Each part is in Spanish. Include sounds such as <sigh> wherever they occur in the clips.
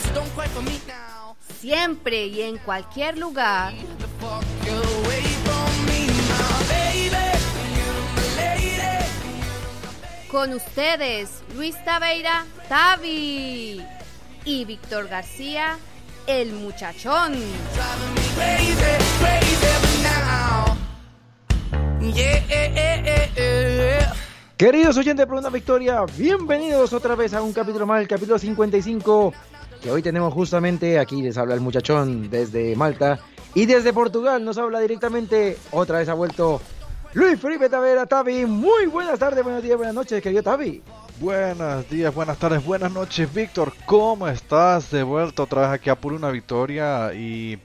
So don't cry for me now. Siempre y en cualquier lugar. Con ustedes, Luis Taveira, Tavi. Y Víctor García, el muchachón. Queridos oyentes por una victoria, bienvenidos otra vez a un capítulo más, el capítulo 55, que hoy tenemos justamente, aquí les habla el muchachón desde Malta, y desde Portugal nos habla directamente, otra vez ha vuelto Luis Felipe Tavera, Tavi, muy buenas tardes, buenos días, buenas noches, querido Tavi. Buenos días, buenas tardes, buenas noches, Víctor. ¿Cómo estás? De vuelta otra vez aquí a por una victoria y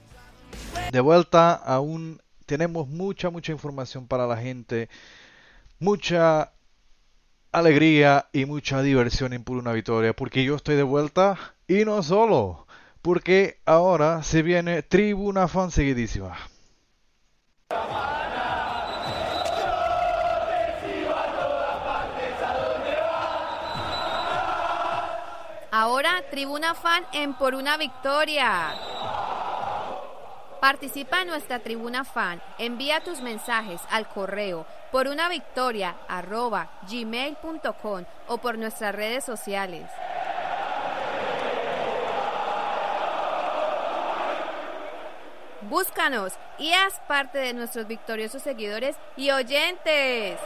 de vuelta aún tenemos mucha, mucha información para la gente, mucha alegría y mucha diversión en por una victoria, porque yo estoy de vuelta y no solo, porque ahora se viene Tribuna Fan seguidísima. Ahora, Tribuna Fan en Por una Victoria. Participa en nuestra Tribuna Fan. Envía tus mensajes al correo por una victoria arroba gmail.com o por nuestras redes sociales. Búscanos y haz parte de nuestros victoriosos seguidores y oyentes.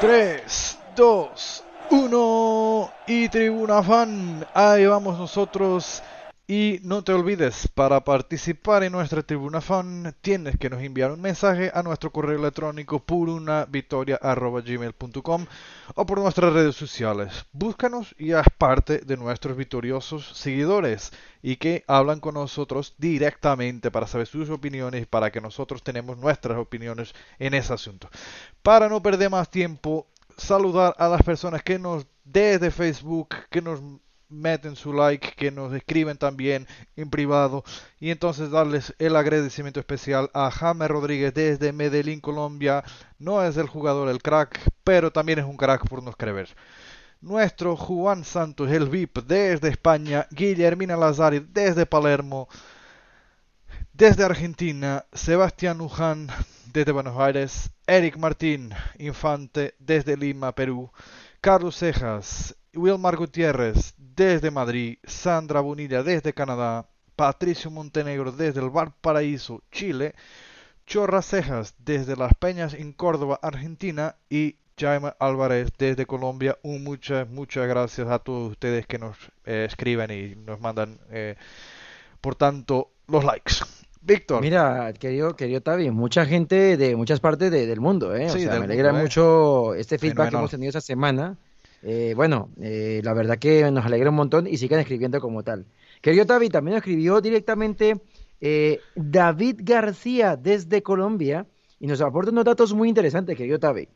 Tres, dos, uno y Tribuna Fan. Ahí vamos nosotros. Y no te olvides, para participar en nuestra Tribuna Fan tienes que nos enviar un mensaje a nuestro correo electrónico por una victoria@gmail.com o por nuestras redes sociales. Búscanos y haz parte de nuestros victoriosos seguidores y que hablan con nosotros directamente para saber sus opiniones y para que nosotros tenemos nuestras opiniones en ese asunto. Para no perder más tiempo, saludar a las personas que nos desde Facebook, que nos meten su like, que nos escriben también en privado. Y entonces darles el agradecimiento especial a James Rodríguez desde Medellín, Colombia. No es el jugador el crack, pero también es un crack por no escribir. Nuestro Juan Santos, el VIP desde España, Guillermina Lazari desde Palermo, desde Argentina, Sebastián Luján desde Buenos Aires, Eric Martín Infante desde Lima, Perú, Carlos Cejas, Wilmar Gutiérrez desde Madrid, Sandra Bonilla desde Canadá, Patricio Montenegro desde el Valparaíso, Chile, Chorra Cejas desde Las Peñas en Córdoba, Argentina y Jaime Álvarez desde Colombia. Un muchas, muchas gracias a todos ustedes que nos eh, escriben y nos mandan, eh, por tanto, los likes. Víctor. Mira, querido, querido Tavi, mucha gente de muchas partes de- del mundo, ¿eh? O sea, me alegra mundo, ¿eh? mucho este feedback que hemos tenido esta semana. Eh, bueno, eh, la verdad que nos alegra un montón y sigan escribiendo como tal. Querido Tavi, también escribió directamente eh, David García desde Colombia y nos aporta unos datos muy interesantes, querido Tavi.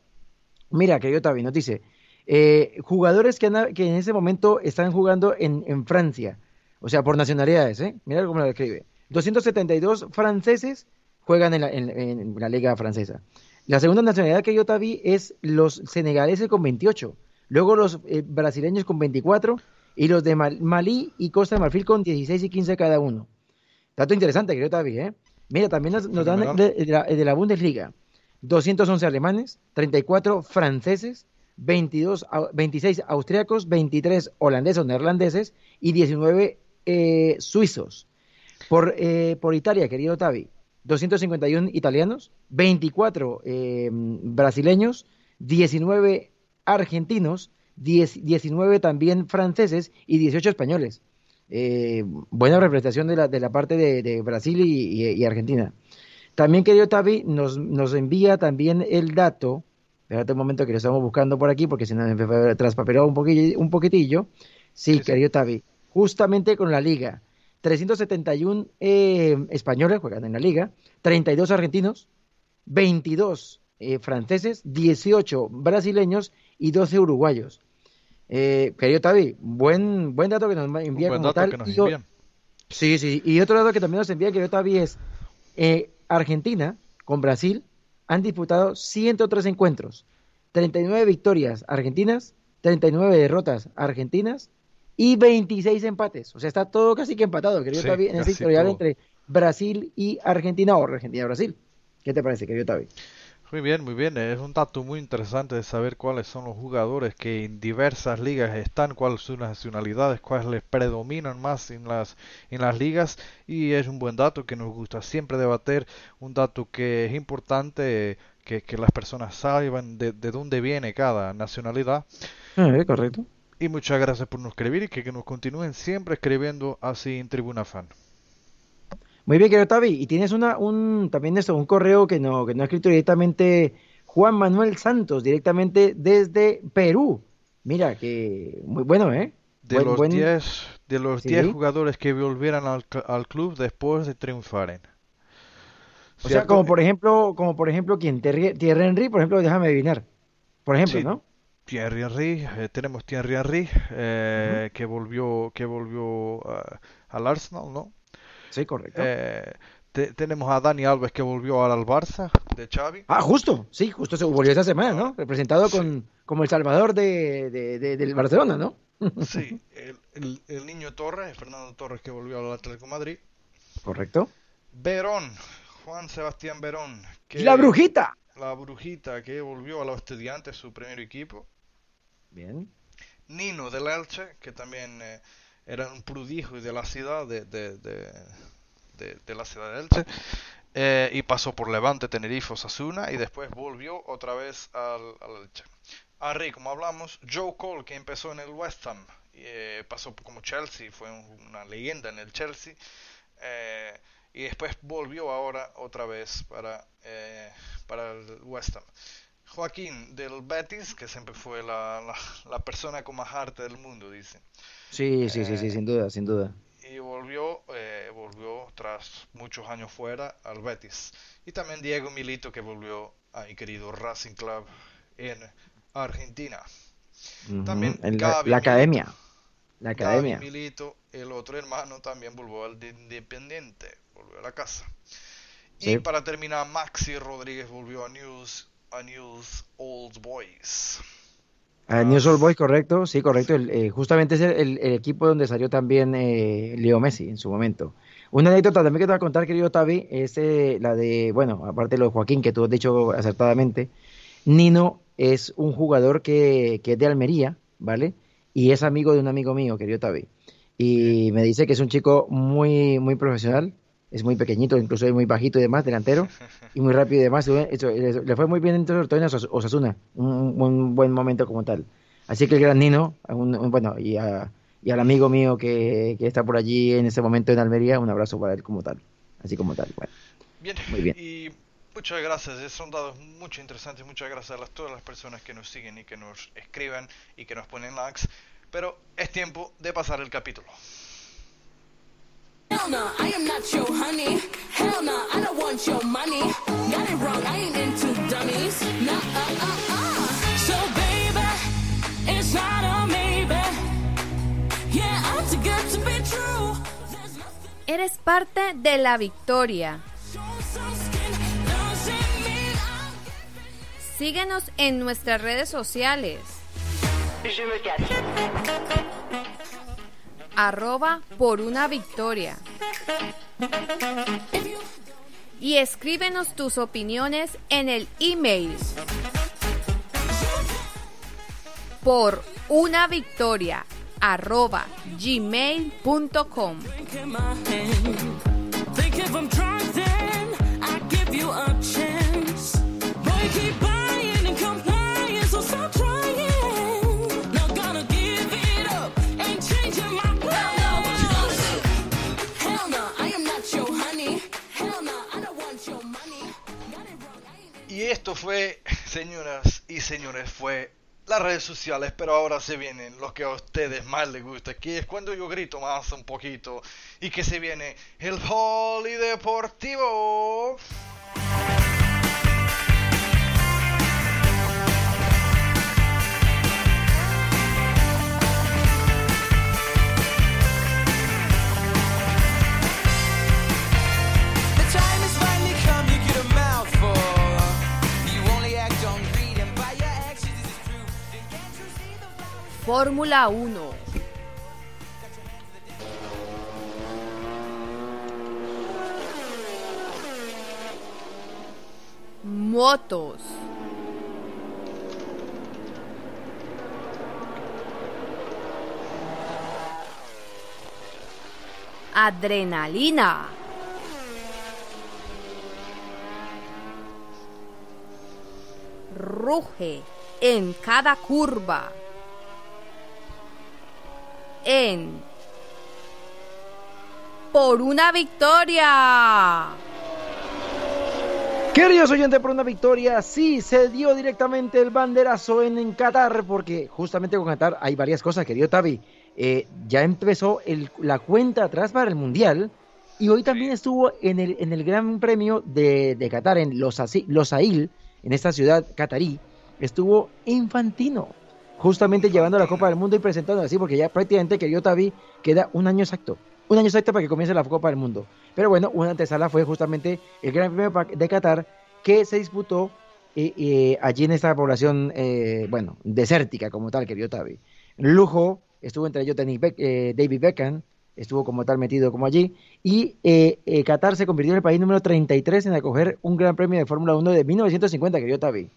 Mira, querido Tavi, nos dice, eh, jugadores que, que en ese momento están jugando en, en Francia, o sea, por nacionalidades, ¿eh? Mira cómo lo escribe. 272 franceses juegan en la, en- en la liga francesa. La segunda nacionalidad que yo vi es los senegaleses con 28, luego los eh, brasileños con 24 y los de Mal- Malí y Costa de Marfil con 16 y 15 cada uno. Dato interesante, querido Tavi, ¿eh? Mira, también nos, nos dan de, de la, de la Bundesliga 211 alemanes, 34 franceses, 22, au- 26 austriacos, 23 holandeses o neerlandeses y 19 eh, suizos. Por, eh, por Italia, querido Tavi, 251 italianos, 24 eh, brasileños, 19 argentinos, 10 19 también franceses y 18 españoles. Eh, buena representación de la, de la parte de, de Brasil y, y- y Argentina. También, querido Tavi, nos, nos envía también el dato, espérate un momento que lo estamos buscando por aquí porque se nos traspapeló un, poquillo, un poquitillo. Sí, Sí, sí. querido Tavi, justamente con la liga. 371 eh, españoles juegan en la liga, 32 argentinos, 22 eh, franceses, 18 brasileños y 12 uruguayos. Eh, querido Tavi, buen, buen dato que nos envía como tal. que nos Y o- envían. Sí, sí, y otro dato que también nos envía querido Tavi es eh, Argentina con Brasil han disputado 103 encuentros, 39 victorias argentinas, 39 derrotas argentinas y 26 empates. O sea, está todo casi que empatado, querido Sí, Tavi, en ese historial todo. entre Brasil y Argentina o Argentina-Brasil. ¿Qué te parece, querido Tavi? Muy bien, muy bien. Es un dato muy interesante de saber cuáles son los jugadores que en diversas ligas están, cuáles son las nacionalidades, cuáles les predominan más en las, en las ligas. Y es un buen dato que nos gusta siempre debater, un dato que es importante que, que las personas saben de, de dónde viene cada nacionalidad. Eh, correcto. Y muchas gracias por nos escribir y que, que nos continúen siempre escribiendo así en Tribuna Fan. Muy bien, querido Tavi. Y tienes una, un, también esto, un correo que no, que no ha escrito directamente Juan Manuel Santos, directamente desde Perú. Mira, que muy bueno, ¿eh? De Buen- los buen- 10 de los Sí. 10 jugadores que volvieran al, al club después de triunfaren. O sea, como por ejemplo, como por ejemplo, ¿quién? Thierry, Henry, por ejemplo, déjame adivinar. Por ejemplo, Sí. ¿no? Thierry Henry, eh, tenemos Thierry Henry eh, que volvió que volvió ah, al Arsenal, ¿no? Sí, correcto. Eh, te- tenemos a Dani Alves que volvió ahora al Barça de Xavi. Ah, justo, sí, justo se volvió esta semana, ¿no? Representado con, como el salvador de, de- de- del Barcelona, ¿no? <laughs> Sí, el, el- el niño Torres, Fernando Torres que volvió al Atlético de Madrid. Correcto. Verón, Juan Sebastián Verón, que La brujita. la brujita que volvió a los estudiantes, su primer equipo. Bien. Nino del Elche, que también eh, era un prodigio de la ciudad de, de, de, de- la ciudad de Elche eh, y pasó por Levante, Tenerife, Osasuna y después volvió otra vez al, al Elche. Henry, como hablamos, Joe Cole, que empezó en el West Ham, eh, pasó como Chelsea, fue un- una leyenda en el Chelsea eh, y después volvió ahora otra vez para, eh, para el West Ham. Joaquín del Betis, que siempre fue la, la persona con más arte del mundo, dice. Sí, sí, sí, sí, Eh, sin duda, sin duda. Y volvió, eh, volvió tras muchos años fuera al Betis. Y también Diego Milito, que volvió a mi querido Racing Club en Argentina. También en la, academia. La Gaby academia. Milito, el otro hermano, también volvió al de Independiente, volvió a la casa. Sí. Y para terminar, Maxi Rodríguez volvió a News, a News Old Boys. Ah, News Old Boys, correcto, sí, correcto. El, eh, justamente es el equipo donde salió también eh, Leo Messi en su momento. Una anécdota también que te voy a contar, querido Tavi, es eh, la de, bueno, aparte de lo de Joaquín, que tú has dicho acertadamente, Nino es un jugador que, que es de Almería, ¿vale? Y es amigo de un amigo mío, querido Tavi. Y me dice que es un chico muy, muy profesional, es muy pequeñito, incluso es muy bajito y demás, delantero, y muy rápido y demás. Le fue muy bien entonces, Osas- Osasuna, un, un buen momento como tal. Así que el gran Nino, un- un- bueno, y, a- y al amigo mío que, que está por allí en ese momento en Almería, un abrazo para él como tal, así como tal. Bueno, Bien, Muy bien. y muchas gracias, son datos muy interesantes, muchas gracias a las- todas las personas que nos siguen y que nos escriben y que nos ponen likes, pero es tiempo de pasar el capítulo. Hell no, I am not your honey. Hell no, I don't want your money. Got it wrong, I ain't into dummies. No, uh, uh, uh. So baby, it's not a maybe. Yeah, I'm too good to be true. There's nothing Eres parte de la victoria. Síguenos en nuestras redes sociales. Arroba por una victoria. Y escríbenos tus opiniones en el email por una victoria arroba gmail.com. Y esto fue, <laughs> señoras y señores, fue las redes sociales, pero ahora se vienen los que a ustedes más les gusta, que es cuando yo grito más un poquito y que se viene el polideportivo. The Fórmula 1. Motos. Adrenalina. Ruge en cada curva. En por una victoria. Queridos oyentes, por una victoria, sí, se dio directamente el banderazo en, en Qatar, porque justamente con Qatar hay varias cosas, querido Tavi. Eh, ya empezó el- la cuenta atrás para el Mundial y hoy también estuvo en el, en el Gran Premio de, de Qatar, en Los, Asi- Los Ail, en esta ciudad catarí, estuvo Infantino, justamente llevando la Copa del Mundo y presentando así, porque ya prácticamente, querido Tavi, queda un año exacto. Un año exacto para que comience la Copa del Mundo. Pero bueno, una antesala fue justamente el Gran Premio de Qatar que se disputó eh, eh, allí en esta población, eh, bueno, desértica como tal, querido Tavi. Lujo, estuvo entre ellos eh, David Beckham, estuvo como tal metido como allí, y Qatar se convirtió en el país número 33 en acoger un Gran Premio de Fórmula 1 de 1950, querido Tavi.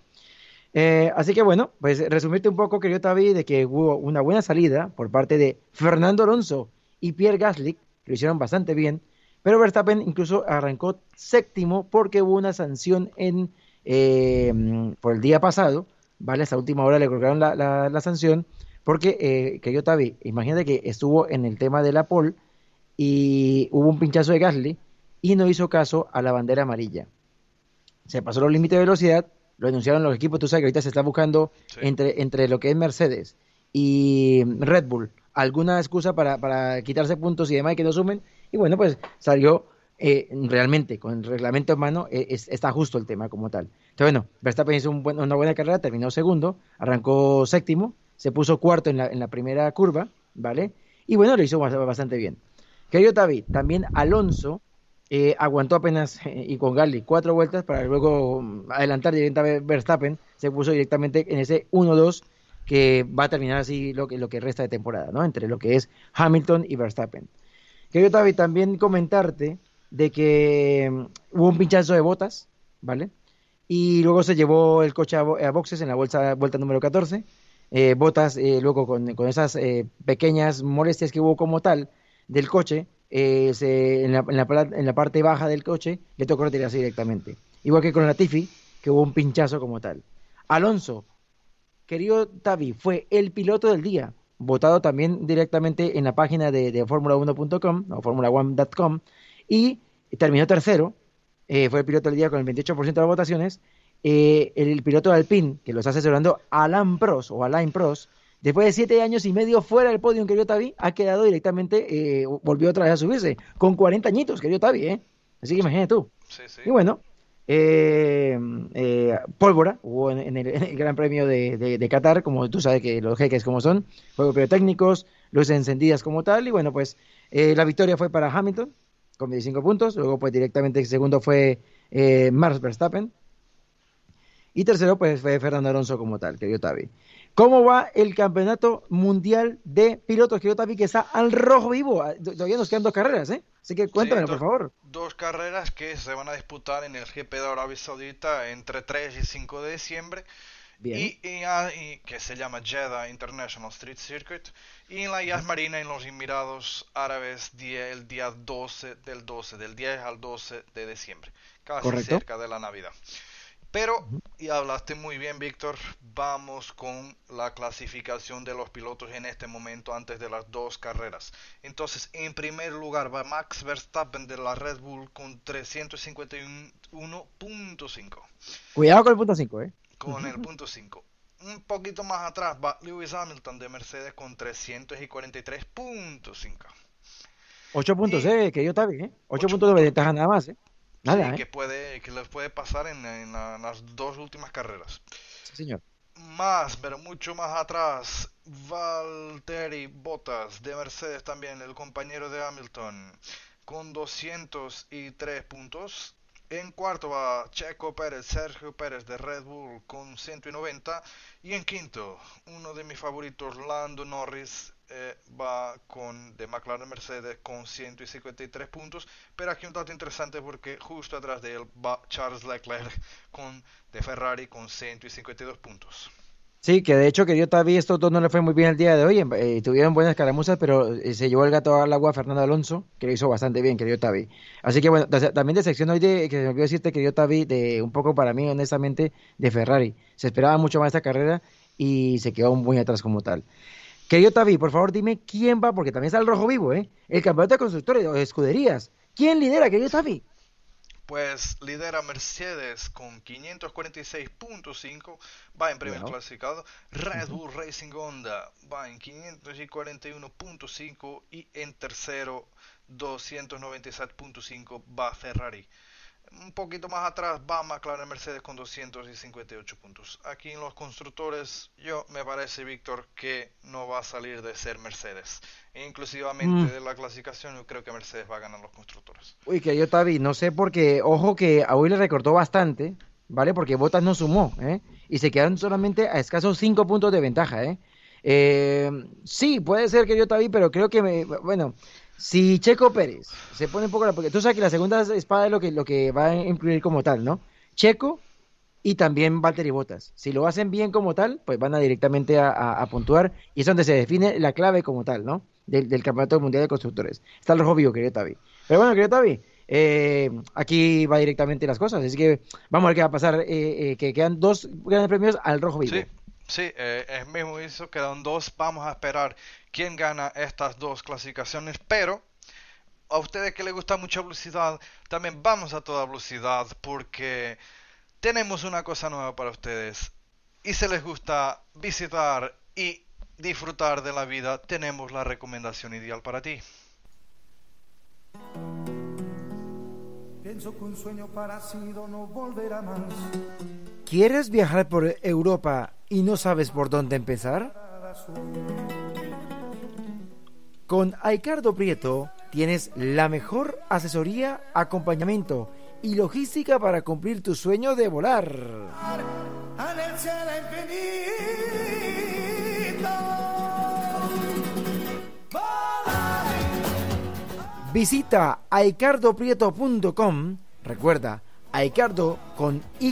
Eh, así que bueno, pues resumirte un poco, querido Tavi, de que hubo una buena salida por parte de Fernando Alonso y Pierre Gasly, lo hicieron bastante bien, pero Verstappen incluso arrancó séptimo porque hubo una sanción en eh, por el día pasado, ¿vale? Hasta última hora le colocaron la, la- la sanción porque, eh, querido Tavi, imagínate que estuvo en el tema de la pole y hubo un pinchazo de Gasly y no hizo caso a la bandera amarilla se pasó los límites de velocidad, lo denunciaron los equipos, tú sabes que ahorita se está buscando entre, entre lo que es Mercedes y Red Bull alguna excusa para, para quitarse puntos y demás y que no sumen, y bueno, pues salió eh, realmente con el reglamento en mano, eh, es- está justo el tema como tal. Entonces, bueno, Verstappen hizo un buen- una buena carrera, terminó segundo, arrancó séptimo, se puso cuarto en la, en la primera curva, ¿vale? Y bueno, lo hizo bast- bastante bien. Querido David, también Alonso eh, aguantó apenas eh, y con Gasly cuatro vueltas para luego mm, adelantar directamente a Verstappen, se puso directamente en ese 1-2 que va a terminar así lo que, lo que resta de temporada, ¿no? Entre lo que es Hamilton y Verstappen. Querido David, también comentarte de que mm, hubo un pinchazo de botas, ¿vale? Y luego se llevó el coche a, bo- a boxes en la bolsa, vuelta número 14. Eh, botas, luego con, con esas pequeñas molestias que hubo como tal del coche, eh, en, la, parte baja del coche le tocó retirarse directamente. Igual que con la Tiffy, que hubo un pinchazo como tal. Alonso, querido Tavi, fue el piloto del día, votado también directamente en la página de, de Formula1.com o Formula1.com y terminó tercero, eh, fue el piloto del día con el 28% de las votaciones. Eh, el, piloto de Alpine, que lo está asesorando Alan Prost o Alain Prost, después de siete años y medio fuera del podio, querido Tavi, ha quedado directamente, eh, volvió otra vez a subirse, con 40 añitos, querido Tavi, ¿eh? Así que imagínate tú. Y bueno, eh, eh, pólvora hubo en, en el, en el Gran Premio de, de- de Qatar, como tú sabes que los jeques como son, juegos pirotécnicos, luces encendidas como tal, y bueno, pues eh, la victoria fue para Hamilton con 25 puntos, luego pues directamente el segundo fue Max Verstappen, Y tercero, pues fue Fernando Alonso como tal, querido Tavi. ¿Cómo va el campeonato mundial de pilotos, querido Tavi, que está al rojo vivo? Ah, Todavía nos quedan dos carreras, ¿eh? Así que cuéntamelo, Sí, por favor. Dos carreras que se van a disputar en el GP de Arabia Saudita entre 3 y 5 de diciembre. Bien. Y, y, ah, y- que se llama Jeddah International Street Circuit. Y en la Yas Marina en los Emirados Árabes el día 12 del 12, del 10 al 12 de diciembre. Casi Correcto. cerca de la Navidad. Pero, y hablaste muy bien, Víctor, vamos con la clasificación de los pilotos en este momento antes de las dos carreras. Entonces, en primer lugar va Max Verstappen de la Red Bull con 351.5 Cuidado con el punto 5, ¿eh? con el punto 5. Un poquito más atrás va Lewis Hamilton de Mercedes con 343.5. Ocho puntos, ¿eh? Querido Tavi, ¿eh? Ocho puntos de ventaja nada más, ¿eh? Nada, Sí, ¿eh? que puede que les puede pasar en, en la- en las dos últimas carreras. Sí, señor. Más, pero mucho más atrás, Valtteri Bottas de Mercedes también, el compañero de Hamilton, con 203 puntos. En cuarto va Checo Pérez, Sergio Pérez de Red Bull con 190. Y en quinto, uno de mis favoritos, Lando Norris, eh, va con de McLaren Mercedes con 153 puntos. Pero aquí un dato interesante porque justo atrás de él va Charles Leclerc con, de Ferrari con 152 puntos. Sí, que de hecho, querido Tavi, estos dos no le fue muy bien el día de hoy. eh, tuvieron buenas caramuzas, pero eh, se llevó el gato al agua Fernando Alonso, que lo hizo bastante bien, querido Tavi. Así que bueno, también de sección hoy, de, que se me olvidó decirte, querido Tavi, de un poco para mí, honestamente, de Ferrari. Se esperaba mucho más esta carrera y se quedó muy atrás como tal. Querido Tavi, por favor, dime quién va, porque también está el rojo vivo, ¿eh? El campeonato de constructores o de escuderías. ¿Quién lidera, querido Tavi? Pues lidera Mercedes con 546.5, va en primer Bueno. clasificado. Red Bull Racing Honda va en 541.5 y en tercero 297.5 va Ferrari. Un poquito más atrás va McLaren Mercedes con 258 puntos. Aquí en los constructores, yo me parece, Víctor, que no va a salir de ser Mercedes. Inclusivamente Mm. de la clasificación, yo creo que Mercedes va a ganar los constructores. Uy, querido Tavi, no sé porque, ojo que a hoy le recortó bastante, ¿vale? Porque Botas no sumó, ¿eh? Y se quedaron solamente a escasos cinco puntos de ventaja, ¿eh? Eh, sí, puede ser, querido Tavi, pero creo que, me- bueno, si Checo Pérez se pone un poco la... Porque tú sabes que la segunda espada es lo que, lo que va a incluir como tal, ¿no? Checo y también Valtteri Bottas. Si lo hacen bien como tal, pues van a directamente a, a- a puntuar y es donde se define la clave como tal, ¿no? Del, del Campeonato Mundial de Constructores. Está el rojo vivo, querido Tavi. Pero bueno, querido Tavi, eh, aquí va directamente las cosas, así que vamos a ver qué va a pasar, eh, eh, que quedan dos grandes premios al rojo vivo. Sí, sí, eh, es mismo eso, quedan dos. Vamos a esperar quién gana estas dos clasificaciones, pero a ustedes que les gusta mucha velocidad, también vamos a toda velocidad porque tenemos una cosa nueva para ustedes. Y si les gusta visitar y disfrutar de la vida, tenemos la recomendación ideal para ti. Pienso que un sueño parecido no volverá más. ¿Quieres viajar por Europa y no sabes por dónde empezar? Con Aicardo Prieto tienes la mejor asesoría, acompañamiento y logística para cumplir tu sueño de volar. Visita aicardoprieto.com. Recuerda, Aicardo con Y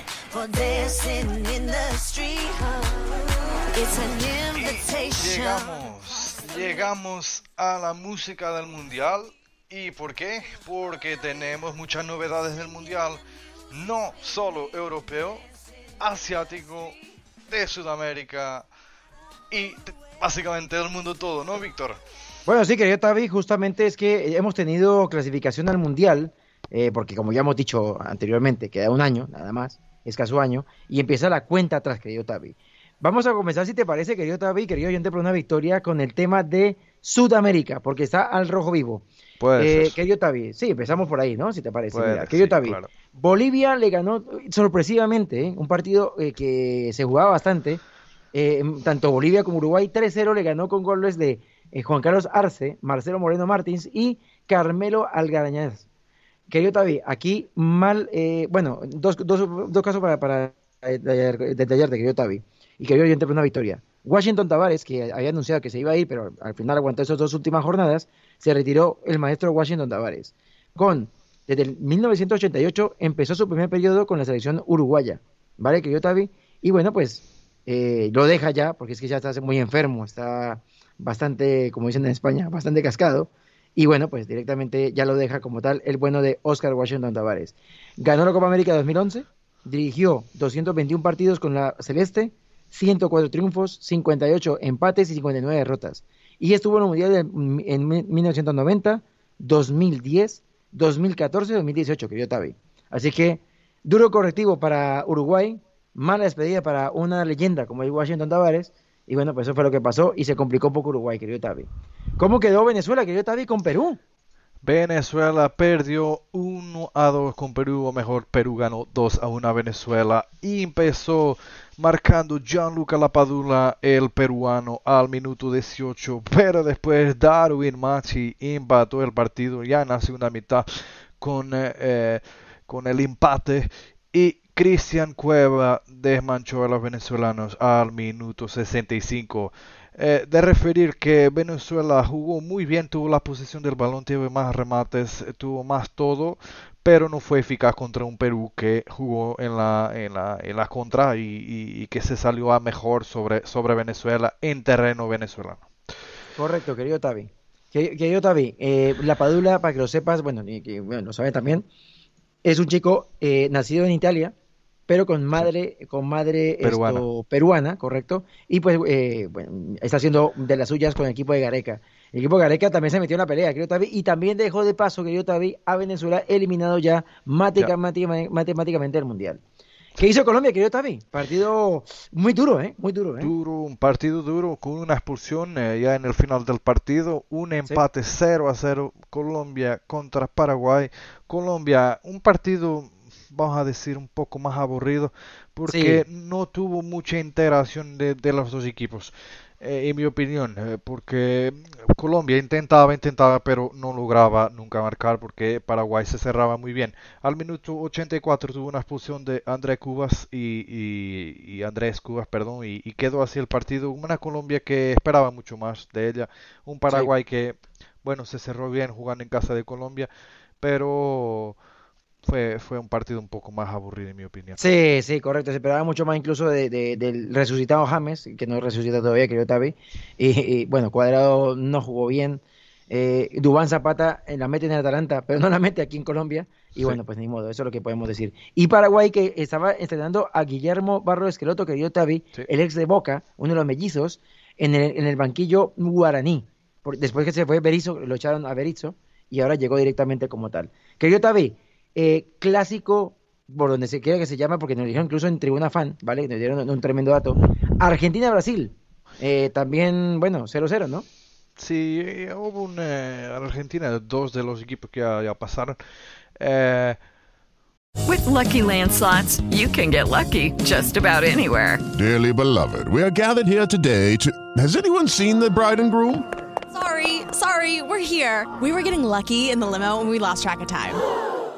for dancing in the street. It's an invitation. Llegamos, llegamos a la música del mundial. ¿Y por qué? Porque tenemos muchas novedades del mundial, no solo europeo, asiático, de Sudamérica y básicamente del mundo todo, ¿no, Víctor? Bueno, sí, querido Tavi, justamente es que hemos tenido clasificación al Mundial, eh, porque como ya hemos dicho anteriormente, queda un año, nada más, escaso año, y empieza la cuenta atrás, querido Tavi. Vamos a comenzar, si te parece, querido Tavi, querido oyente, por una victoria con el tema de Sudamérica, porque está al rojo vivo. Puede Eh, ser. querido Tavi, sí, empezamos por ahí, ¿no? Si te parece. Mira, querido sí, Tavi, claro. Bolivia le ganó sorpresivamente ¿eh? un partido eh, que se jugaba bastante. eh, tanto Bolivia como Uruguay 3-0 le ganó con goles de Juan Carlos Arce, Marcelo Moreno Martins y Carmelo Algarañaz. Querido Tavi, aquí mal, eh, bueno, dos, dos, dos casos para, para detallar- detallarte, querido Tavi, y querido oyente una victoria. Washington Tavares, que había anunciado que se iba a ir, pero al final aguantó esas dos últimas jornadas, se retiró el maestro Washington Tavares. Con, desde el 1988 empezó su primer periodo con la selección uruguaya, ¿vale, querido Tavi? Y bueno, pues eh, lo deja ya, porque es que ya está muy enfermo, está bastante, como dicen en España, bastante cascado. Y bueno, pues directamente ya lo deja como tal el bueno de Oscar Washington Tavares. Ganó la Copa América 2011, dirigió 221 partidos con la Celeste, 104 triunfos, 58 empates y 59 derrotas. Y estuvo en el Mundial de- en 1990, 2010, 2014 y 2018, querido Tavi. Así que duro correctivo para Uruguay, mala despedida para una leyenda como el Washington Tavares. Y bueno, pues eso fue lo que pasó y se complicó poco Uruguay, querido Tavi. ¿Cómo quedó Venezuela, querido Tavi, con Perú? Venezuela perdió 1 a 2 con Perú, o mejor, Perú ganó 2 a 1 a Venezuela y empezó marcando Gianluca Lapadula, el peruano, al minuto 18, pero después Darwin Machi empató el partido ya en la segunda mitad con, eh, eh, con el empate y Cristian Cueva desmanchó a los venezolanos al minuto 65. Eh, de referir que Venezuela jugó muy bien, tuvo la posición del balón, tuvo más remates, eh, tuvo más todo, pero no fue eficaz contra un Perú que jugó en la, en contra y, que se salió a mejor sobre, Venezuela en terreno venezolano. Correcto, querido Tavi. Que- Querido Tavi, eh, la Padula, para que lo sepas, bueno, y que bueno, lo sabe también, es un chico eh, nacido en Italia, pero con madre, con madre esto, Peruana. peruana, correcto, y pues eh, bueno, está haciendo de las suyas con el equipo de Gareca. El equipo de Gareca también se metió en la pelea, querido Tavi, y también dejó de paso, querido Tavi, a Venezuela eliminado ya mática- mática- matemáticamente del Mundial. ¿Qué hizo Colombia, querido Tavi? Partido muy duro, ¿eh? Muy duro, ¿eh? Duro, un partido duro con una expulsión eh, ya en el final del partido, un empate 0 a 0 Colombia contra Paraguay. Colombia, un partido, vamos a decir, un poco más aburrido porque no tuvo mucha interacción de, de los dos equipos. eh, en mi opinión, eh, porque Colombia intentaba, intentaba, pero no lograba nunca marcar porque Paraguay se cerraba muy bien. Al minuto 84 tuvo una expulsión de André Cubas y, y- y Andrés Cubas, perdón, y, y quedó así el partido. Una Colombia que esperaba mucho más de ella, un Paraguay que, bueno, se cerró bien jugando en casa de Colombia, pero fue, fue un partido un poco más aburrido en mi opinión. Sí, sí, correcto. Se esperaba mucho más incluso de, de- del resucitado James, que no resucita todavía, querido Tavi. Y, y, bueno, Cuadrado no jugó bien. Eh, Dubán Zapata eh, la mete en el Atalanta, pero no la mete aquí en Colombia. Y Sí. bueno, pues ni modo, eso es lo que podemos decir. Y Paraguay, que estaba estrenando a Guillermo Barro Esqueloto, querido Tavi, Sí. el ex de Boca, uno de los mellizos, en el, en el banquillo guaraní. Por- después que se fue Berizzo, lo echaron a Berizzo y ahora llegó directamente como tal. Querido Tavi, eh, clásico, por donde se quiera que se llama, porque nos dijeron incluso en Tribuna Fan, ¿vale? Nos dieron un tremendo dato. Argentina-Brasil, eh, también, bueno, 0-0, ¿no? Sí, eh, hubo un eh, Argentina, dos de los equipos que ya, ya pasaron. Eh, With Lucky Land slots, you can get lucky just about anywhere. Dearly beloved, we are gathered here today to. Has anyone seen the bride and groom? Sorry, sorry, we're here. We were getting lucky in the limo and we lost track of time.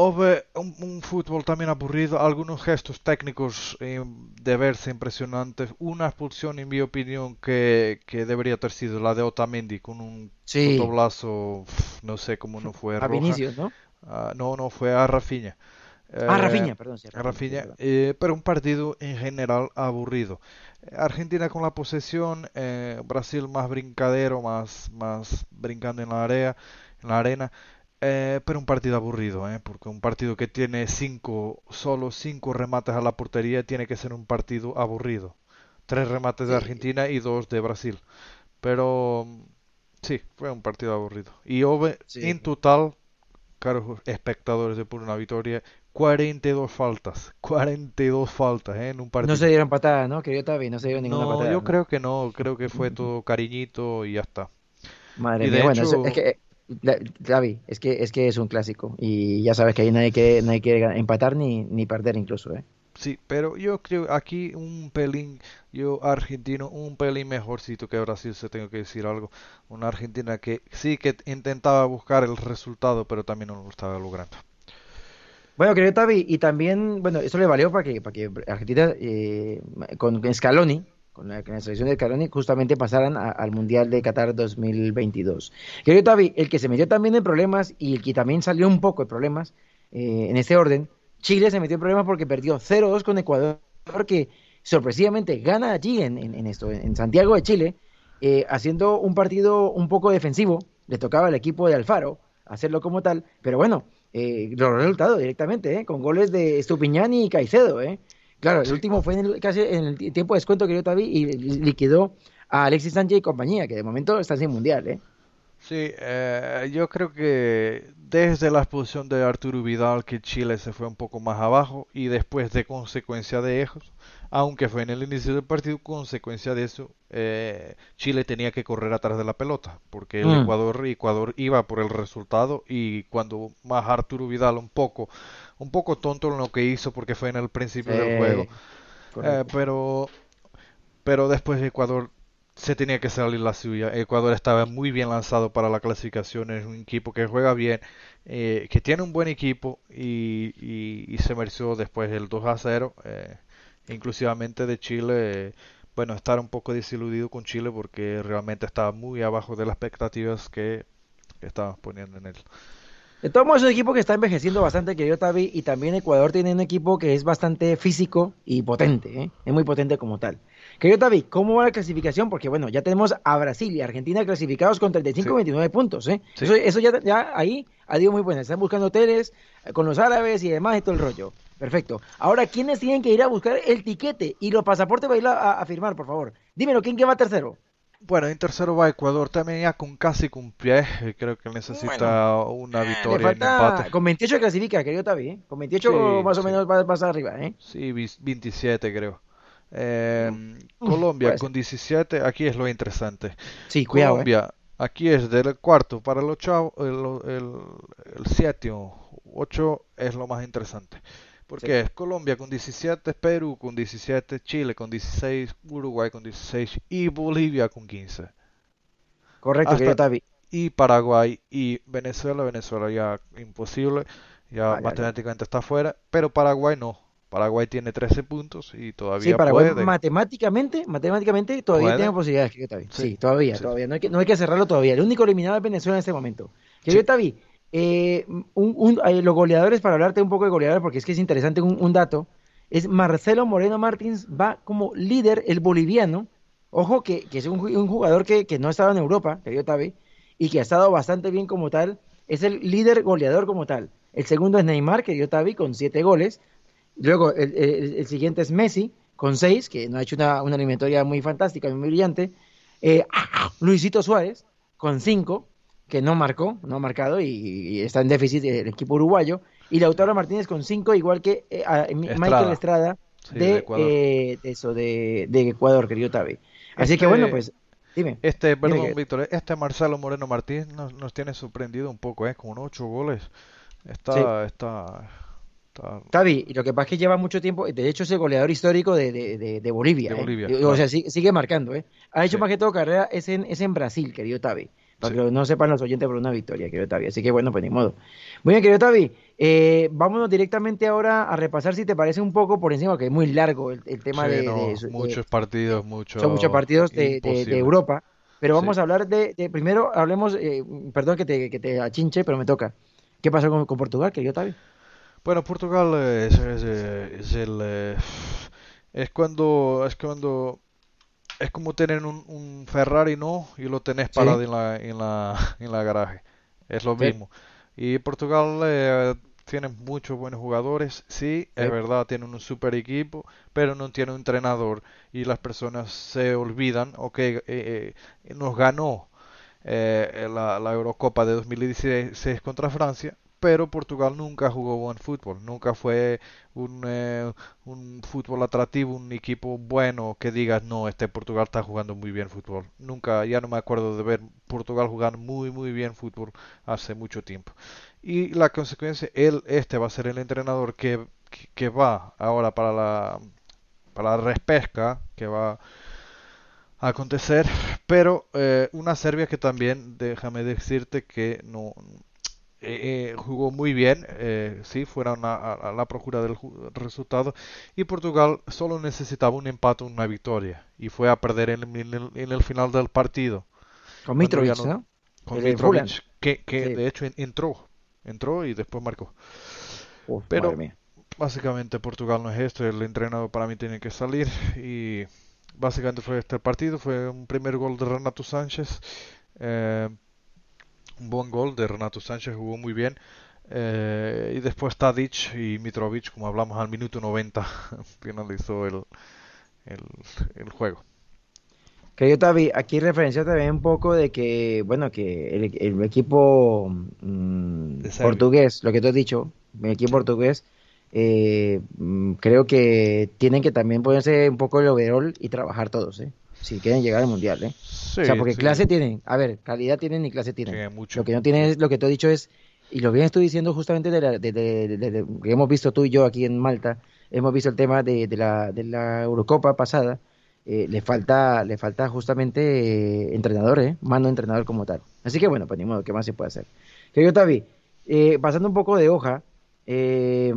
Houve un, un fútbol también aburrido, algunos gestos técnicos eh, de verse impresionantes, una expulsión en mi opinión que, que debería haber sido la de Otamendi con un Sí. doblazo, no sé cómo no fue A roja. Vinicius, ¿no? Ah, no, no, fue a Rafinha. Ah, Eh, Rafinha, perdón, sí, a Rafinha, Rafinha, eh, pero un partido en general aburrido. Argentina con la posesión, eh, Brasil más brincadero, más, más brincando en la área, en la arena, eh, pero un partido aburrido, eh, porque un partido que tiene cinco, solo cinco remates a la portería tiene que ser un partido aburrido. Tres remates de Argentina y dos de Brasil. Pero sí, fue un partido aburrido. Y Sí. en total, caros espectadores de por una victoria, 42 faltas. 42 faltas eh, en un partido. No se dieron patadas, ¿no? Querido Tavi, no se dieron ninguna No, patada. yo ¿no? creo que no, creo que fue todo cariñito y ya está. Madre Y mía, de bueno, hecho- eso- es que, David, es que, es que es un clásico y ya sabes que ahí nadie quiere, nadie quiere empatar ni, ni perder incluso, ¿eh? Sí, pero yo creo aquí un pelín, yo argentino, un pelín mejorcito que Brasil, se tengo que decir algo. Una Argentina que sí que intentaba buscar el resultado, pero también no lo estaba logrando. Bueno, querido Tavi, y también, bueno, eso le valió para que, para que Argentina eh, con Scaloni, con la, con la selección de Scaloni, justamente pasaran al Mundial de Qatar 2022. Querido Tavi, el que se metió también en problemas y el que también salió un poco de problemas eh, en este orden, Chile se metió en problemas porque perdió 0-2 con Ecuador, que sorpresivamente gana allí en, en- esto, en Santiago de Chile, eh, haciendo un partido un poco defensivo, le tocaba al equipo de Alfaro hacerlo como tal, pero bueno, eh, logró el resultado directamente, ¿eh? con goles de Estupiñán y Caicedo. ¿eh? Claro, el último fue en el- casi en el ti- tiempo de descuento que yo Tavi y liquidó a Alexis Sánchez y compañía, que de momento están sin mundial. ¿eh? Sí, eh, yo creo que desde la expulsión de Arturo Vidal que Chile se fue un poco más abajo y después de consecuencia de eso, aunque fue en el inicio del partido, consecuencia de eso, eh, Chile tenía que correr atrás de la pelota porque el Mm. Ecuador, Ecuador iba por el resultado y cuando más Arturo Vidal un poco, un poco tonto en lo que hizo porque fue en el principio del juego, eh, pero pero después Ecuador se tenía que salir la suya. Ecuador estaba muy bien lanzado para la clasificación, es un equipo que juega bien, eh, que tiene un buen equipo y, y- y se mereció después el 2 a 0, eh, inclusivamente de Chile. eh, bueno, estar un poco desiludido con Chile porque realmente estaba muy abajo de las expectativas que, que estábamos poniendo en él. De todos modos, es un equipo que está envejeciendo bastante, querido Tavi, y también Ecuador tiene un equipo que es bastante físico y potente, ¿eh? es muy potente como tal. Querido Tavi, ¿cómo va la clasificación? Porque bueno, ya tenemos a Brasil y Argentina clasificados con 35 y 29 puntos, ¿eh? Sí. Eso, eso ya, ya ahí ha ido muy bueno. Están buscando hoteles eh, con los árabes y demás y todo el rollo. Perfecto. Ahora, ¿quiénes tienen que ir a buscar el tiquete y los pasaportes para ir a, a- a firmar, por favor? Dímelo, ¿quién que va tercero? Bueno, en tercero va Ecuador, también ya con casi con pie, eh, creo que necesita una Le victoria en empate. con 28 clasifica, querido Tavi, ¿eh? Con 28 Sí, más o sí. menos va, vas arriba, ¿eh? Sí, vis- 27 creo. Eh, Uf, Colombia puede con 17, aquí es lo interesante. Sí, cuidado, ¿eh? Colombia, aquí es del cuarto para el octavo, el, el, el séptimo, 8 es lo más interesante. Porque es Colombia con 17, Perú con 17, Chile con 16, Uruguay con 16 y Bolivia con 15. Correcto, Hasta- Tavi. y Paraguay y Venezuela, Venezuela ya imposible, ya Ah, ya, ya. matemáticamente está fuera, pero Paraguay no. Paraguay tiene 13 puntos y Sí, todavía Paraguay puede. matemáticamente, matemáticamente todavía tiene posibilidades, querido Tavi. Sí, Sí, todavía, sí. todavía. No hay, que, no hay que cerrarlo todavía. El único eliminado es Venezuela en este momento. Sí. Tavi, eh, eh, los goleadores, para hablarte un poco de goleadores, porque es que es interesante un, dato, es Marcelo Moreno Martins va como líder el boliviano. Ojo que, que es un, ju- un jugador que, que no ha estado en Europa, querido Tavi, y que ha estado bastante bien como tal. Es el líder goleador como tal. El segundo es Neymar, querido Tavi, con siete goles. Luego, el, siguiente es Messi, con seis, que no ha hecho una, una muy fantástica, muy brillante. Eh, Luisito Suárez, con cinco, que no marcó, no ha marcado y, y está en déficit el equipo uruguayo. Y Lautaro Martínez con cinco, igual que eh, a- Michael Estrada. Sí, de, de Ecuador. eh, de eso, de, de Ecuador, querido Tavi. Así que Este- bueno, pues, dime. Este, Dime perdón, que- Víctor, este Marcelo Moreno Martínez nos, nos tiene sorprendido un poco, ¿eh? Con 8 goles. Está, está, está- Tavi, y lo que pasa es que lleva mucho tiempo, de hecho es el goleador histórico de, de- de- Bolivia. ¿eh? O sea, sí- sigue marcando, ¿eh? Ha hecho Sí. más que todo carrera, es en, es en Brasil, querido Tavi. Para que no sepan los oyentes por una victoria, querido Tavi. Así que bueno, pues ni modo. Muy bien, querido Tavi. Eh, vámonos directamente ahora a repasar, si te parece un poco por encima, que es muy largo el, el tema Sí, de, no, de- de- muchos partidos, muchos son muchos partidos de, de- de. Europa. Pero vamos Sí. a hablar de, de- primero hablemos, eh, perdón que te, que te achinche, pero me toca. ¿Qué pasó con, con Portugal, querido Tavi? Bueno, Portugal es, es, es el eh, es cuando es cuando es como tener un, un Ferrari no y lo tenés Sí. parado en la en la <laughs> en la garaje. Es lo Sí. mismo. Y Portugal eh, tiene muchos buenos jugadores, sí, es Sí. verdad, tiene un super equipo, pero no tiene un entrenador y las personas se olvidan, ok, eh, eh, nos ganó eh, la, la Eurocopa de 2016 contra Francia, pero Portugal nunca jugó buen fútbol, nunca fue un, eh, un fútbol atractivo, un equipo bueno que digas, no, este Portugal está jugando muy bien fútbol. Nunca, ya no me acuerdo de ver Portugal jugar muy, muy bien fútbol hace mucho tiempo. Y la consecuencia, él, este va a ser el entrenador que, que, va ahora para la, para la repesca, que va a acontecer, pero eh, una Serbia que también, déjame decirte que no eh, eh, jugó muy bien, eh, sí, fueron a, a- la procura del resultado, y Portugal solo necesitaba un empate, una victoria, y fue a perder en, el- en en el final del partido. Con Mitrovic, ya ¿no? Con Mitrovic, que, que Sí. de hecho en- entró, entró y después marcó. Uf, Pero básicamente Portugal no es esto, el entrenador para mí tiene que salir y básicamente fue este partido, fue un primer gol de Renato Sánchez, eh, un buen gol de Renato Sánchez, jugó muy bien. eh, y después Tadic y Mitrovic, como hablamos al minuto 90, <laughs> finalizó el, el, el juego. Querido Tavi, aquí referencia también un poco de que, bueno, que el, el equipo mm, Serbia. portugués, lo que tú has dicho, el equipo portugués, eh, mm, creo que tienen que también ponerse un poco el overall y trabajar todos, ¿eh? Si quieren llegar al mundial, ¿eh? o sea, porque sí. clase tienen, a ver, calidad tienen y clase tienen. Mucho. Lo que no tienen es, lo que tú has dicho es, y lo bien estoy diciendo justamente de, la, de, de- de- de- que hemos visto tú y yo aquí en Malta, hemos visto el tema de, de la, de la Eurocopa pasada, eh, le falta le falta justamente eh, entrenador, ¿eh? mano entrenador como tal. Así que bueno, pues ni modo, ¿qué más se puede hacer? Querido Tavi, eh, pasando un poco de hoja, eh,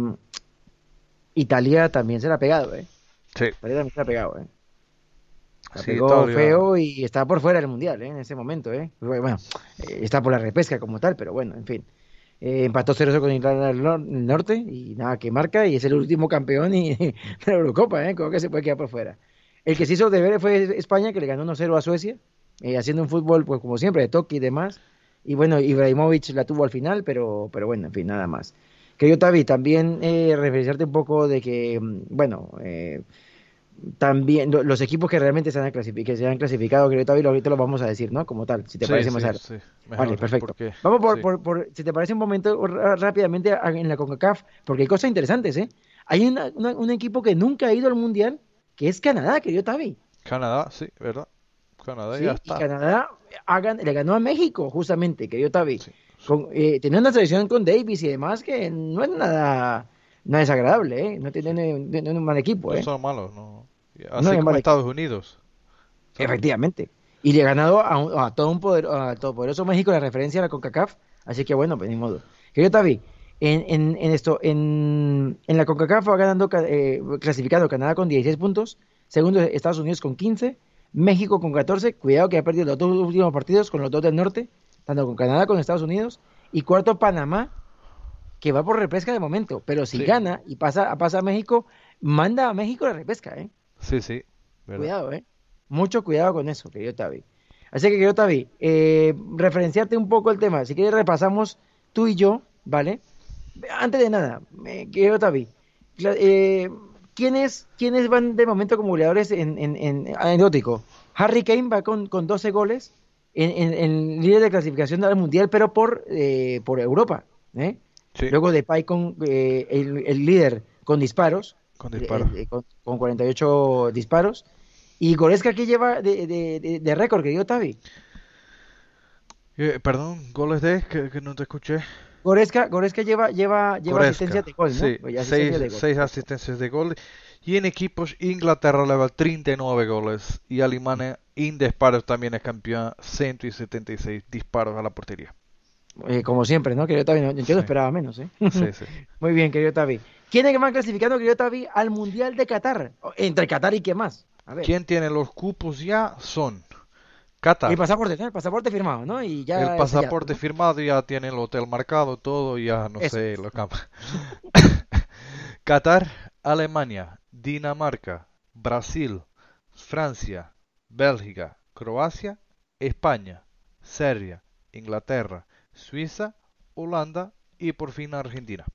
Italia también se la ha pegado, ¿eh? Sí. Italia también se la ha pegado, ¿eh? La Sí, pegó Italia- feo y está por fuera del mundial, ¿eh? En ese momento, ¿eh? Bueno, eh, está por la repesca como tal, pero bueno, en fin. Eh, empató 0-0 con Irlanda del Nor- del Norte y nada que marca y es el último campeón y, <laughs> de la Eurocopa, ¿eh? Como que se puede quedar por fuera. El que se hizo deber fue España, que le ganó 1-0 a Suecia, eh, haciendo un fútbol, pues como siempre, de toque y demás. Y bueno, Ibrahimovic la tuvo al final, pero, pero bueno, en fin, nada más. Querido Tavi, también eh, referenciarte un poco de que, mm, bueno, eh, también lo- los equipos que realmente se han, que se han clasificado, Tavi, lo- ahorita lo vamos a decir, ¿no? Como tal, si te Sí, parece sí, más sí, mejor, Vale, perfecto. porque- Vamos por, sí. por, por- si te parece un momento rápidamente en la CONCACAF, porque hay cosas interesantes, ¿eh? Hay una- una- un equipo que nunca ha ido al Mundial, que es Canadá, querido Tavi. Canadá, sí, ¿verdad? Canadá ya y está. Canadá le ganó a México, justamente, querido Tavi. Con, eh, tenía una selección con Davis y demás que no es nada, nada desagradable, ¿eh? No tiene, no un mal equipo, No ¿eh? son malos, no. No, Así es como mal Estados Unidos. Efectivamente. Y le ha ganado a, un- a todo un poder, a todopoderoso México la referencia a la CONCACAF. Así que bueno, pues ni modo. Querido Tavi, en, en, en esto, en, en la CONCACAF va ganando, eh, clasificado Canadá con 16 puntos, segundo Estados Unidos con 15, México con 14, cuidado que ha perdido los dos últimos partidos con los dos del norte, tanto con Canadá como con Estados Unidos, y cuarto Panamá, que va por repesca de momento, pero si Sí. gana y pasa, pasa a México, manda a México la repesca, ¿eh? Sí, sí. ¿verdad? Cuidado, ¿eh? Mucho cuidado con eso, querido Tavi. Así que, querido Tavi, eh, referenciarte un poco el tema. Si quieres, repasamos tú y yo, ¿vale? Antes de nada, eh, querido Tavi, eh, ¿quiénes, ¿quiénes van de momento como goleadores en, en, en anecdótico? Harry Kane va con, con 12 goles en, en, en líder de clasificación al Mundial, pero por, eh, por Europa, ¿eh? Sí. Luego Depay con eh, el, el líder con disparos, Con eh, disparos. eh, con, con 48 disparos. Y Goretzka que lleva de, de, de, de récord, querido Tavi. Eh, perdón, goles de que, que no te escuché. Goretzka, Goretzka lleva, lleva, lleva Goretzka, asistencia de gol, ¿no? Sí, ya seis, asistencia de gol. seis asistencias de gol. Y en equipos, Inglaterra lleva 39 goles y Alemania en disparos también es campeón, 176 disparos a la portería. Eh, como siempre, ¿no? Querido Tavi, no- yo no esperaba menos, ¿eh? Sí, sí. <laughs> Muy bien, querido Tavi. ¿Quiénes van clasificando, querido Tavi, al Mundial de Qatar? Entre Qatar y qué más. A ver. ¿Quién tiene los cupos ya? Son Qatar. El pasaporte. El pasaporte firmado, ¿no? Y ya el sellado, pasaporte ¿no? firmado, ya tiene el hotel marcado, todo, ya no Eso. sé lo que... <laughs> Qatar, Alemania, Dinamarca, Brasil, Francia, Bélgica, Croacia, España, Serbia, Inglaterra, Suiza, Holanda y por fin Argentina.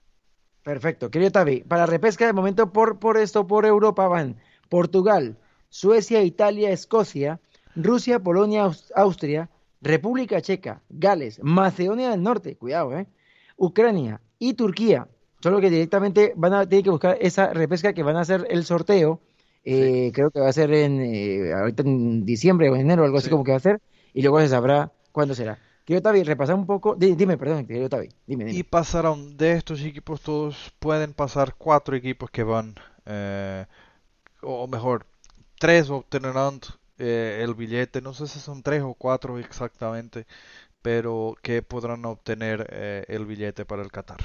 Perfecto, querido Tavi. Para repesca, de momento, por, por esto, por Europa van Portugal, Suecia, Italia, Escocia, Rusia, Polonia, Aus- Austria, República Checa, Gales, Macedonia del Norte, cuidado, ¿eh? Ucrania y Turquía. Solo que directamente van a tener que buscar esa repesca que van a hacer el sorteo. eh, Creo que va a ser en eh, ahorita en diciembre o en enero, algo así como que va a ser, y luego se sabrá cuándo será. Querido Tavi, repasar un poco. di- Dime, perdón, querido Tavi. Dime, dime. Y pasarán de estos equipos todos, pueden pasar cuatro equipos que van, eh, o mejor, tres obtendrán eh, el billete, no sé si son tres o cuatro exactamente, pero que podrán obtener eh, el billete para el Qatar.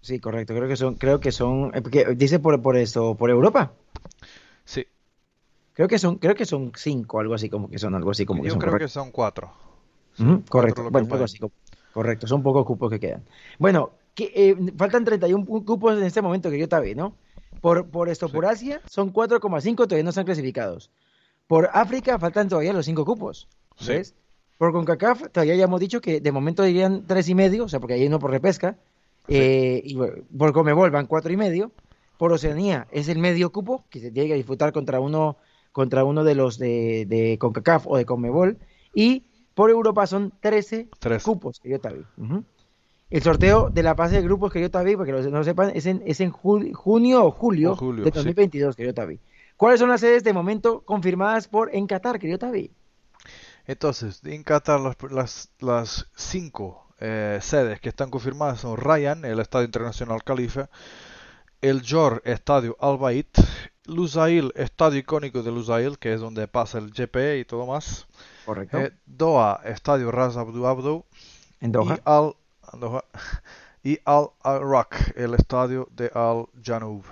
Sí, correcto. Creo que son, creo que son, eh, porque dice por, por esto, por Europa. Sí. Creo que son, creo que son cinco, algo así como que son, algo así como que Yo son. creo que son cuatro. Correcto. Bueno, algo así correcto. Son pocos cupos que quedan. Bueno, que, eh, faltan 31 pu- cupos en este momento que yo tabe, ¿no? Por, por esto, por Asia, son 4,5 todavía no están clasificados. Por África faltan todavía los cinco cupos. Sí. ¿Ves? Por CONCACAF todavía ya hemos dicho que de momento irían tres y medio, o sea, porque hay uno por repesca. Eh, y por Comebol van cuatro y medio. Por Oceanía es el medio cupo que se tiene que disputar contra uno contra uno de los de, de CONCACAF o de Comebol. Y por Europa son 13 Tres. cupos que yo te vi. El sorteo de la fase de grupos que yo te vi, porque los- no lo sepan, es en, es en junio o julio, O julio, de sí. 2022 que yo te vi. ¿Cuáles son las sedes de momento confirmadas por en Qatar que yo te vi? Entonces, en Qatar las, las, las cinco eh, sedes que están confirmadas son Ryan, el Estadio Internacional Khalifa, el Jor, Estadio Al Bayt, Lusail, Estadio Icónico de Lusail, que es donde pasa el GP y todo más. Correcto. Eh, Doha, Estadio Ras Abdu Abdu. En Doha. Y Al, Doha, y Al Arak, el Estadio de Al Janub.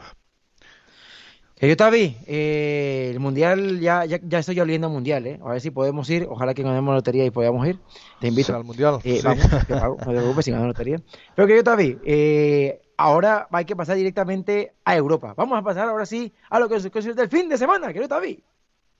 Que yo te vi, eh, el mundial, ya, ya, ya estoy oliendo mundial, ¿eh? A ver si podemos ir, ojalá que ganemos lotería y podamos ir. Te invito. Al Mundial. Eh, sí. Vamos, pago, no te preocupes si ganamos lotería. Pero que yo te vi, eh, ahora hay que pasar directamente a Europa. Vamos a pasar ahora sí a lo que es del fin de semana, que yo te vi.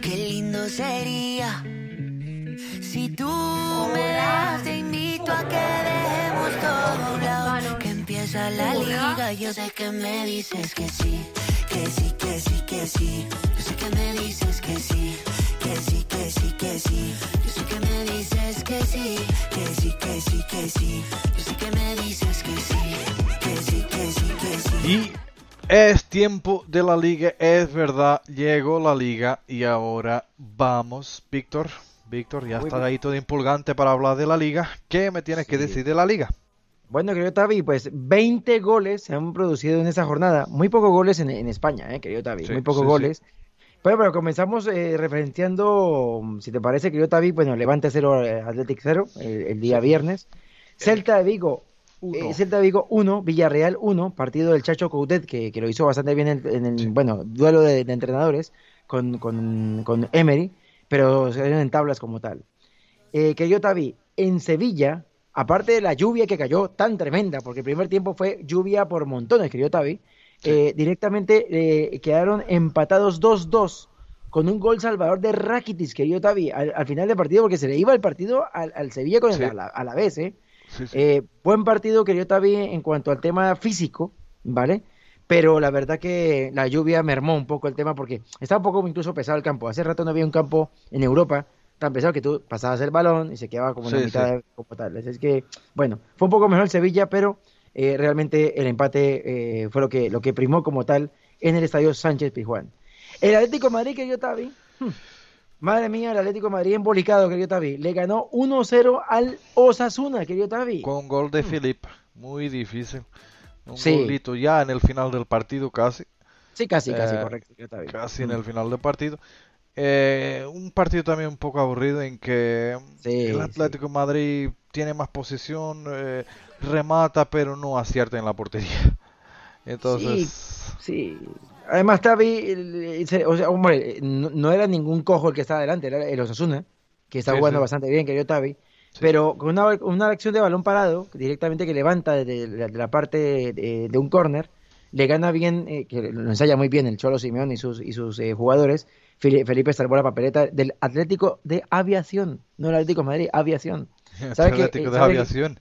qué lindo sería. Si tú me das, te invito a que dejemos todo a un lado, que empieza la liga. Yo sé que me dices que sí, que sí, que sí, que sí. Yo sé que me dices que sí, que sí, que sí, que sí. Yo sé que me dices que sí, que sí, que sí, que sí. Yo sé que me dices que sí, que sí, que sí, que sí. Es tiempo de la liga, es verdad, llegó la liga y ahora vamos, Víctor. Víctor, ya Muy estás bien. ahí todo impulgante para hablar de la liga. ¿Qué me tienes que decir de la liga? Bueno, querido Tavi, pues 20 goles se han producido en esa jornada. Muy pocos goles en, en España, eh, querido Tavi. Sí, muy pocos sí, goles. Pero, pero comenzamos eh, referenciando, si te parece, querido Tavi, bueno, Levante 0, eh, Athletic 0, el, el día viernes. Celta de Vigo, eh, Celta de Vigo 1, Villarreal 1, partido del Chacho Coudet, que, que lo hizo bastante bien en, en el, bueno, duelo de, de entrenadores con, con, con Emery, pero se dieron en tablas como tal. Eh, querido Tavi, en Sevilla, aparte de la lluvia que cayó tan tremenda, porque el primer tiempo fue lluvia por montones, querido Tavi, eh, directamente eh, quedaron empatados 2-2 con un gol salvador de Rakitic, querido Tavi, al, al final del partido, porque se le iba el partido al, al Sevilla con el Sí. a la, a la vez, ¿eh? Sí, sí. Eh, buen partido, querido Tavi, en cuanto al tema físico, ¿vale? Pero la verdad que la lluvia mermó un poco el tema porque estaba un poco incluso pesado el campo. Hace rato no había un campo en Europa tan pesado que tú pasabas el balón y se quedaba como en la mitad de- como tal. Es que, bueno, fue un poco mejor el Sevilla, pero eh, realmente el empate eh, fue lo que, lo que primó como tal en el estadio Sánchez Pizjuán. El Atlético de Madrid, querido Tavi, hmm, madre mía, el Atlético de Madrid embolicado, querido Tavi, le ganó 1-0 al Osasuna, querido Tavi. Con gol de Filip, muy difícil. Un. Sí. golito ya en el final del partido casi. Sí, casi, casi, Eh, correcto. Casi en Mm. el final del partido. Eh, un partido también un poco aburrido en que Sí, el Atlético de Madrid tiene más posición, eh, remata, pero no acierta en la portería. <laughs> Entonces, Sí, además Tavi, el- el- o sea, hombre, no, no era ningún cojo el que estaba delante, era el Osasuna, que está Sí, jugando sí. bastante bien, querido Tavi, pero con una, una acción de balón parado, directamente que levanta desde la, de la parte de, de un córner, le gana bien, eh, que lo ensaya muy bien el Cholo Simeón y sus, y sus eh, jugadores, Felipe salvó la papeleta del Atlético de Aviación, no el Atlético de Madrid, Aviación. <laughs> ¿Sabe que- Atlético eh, de que- Aviación.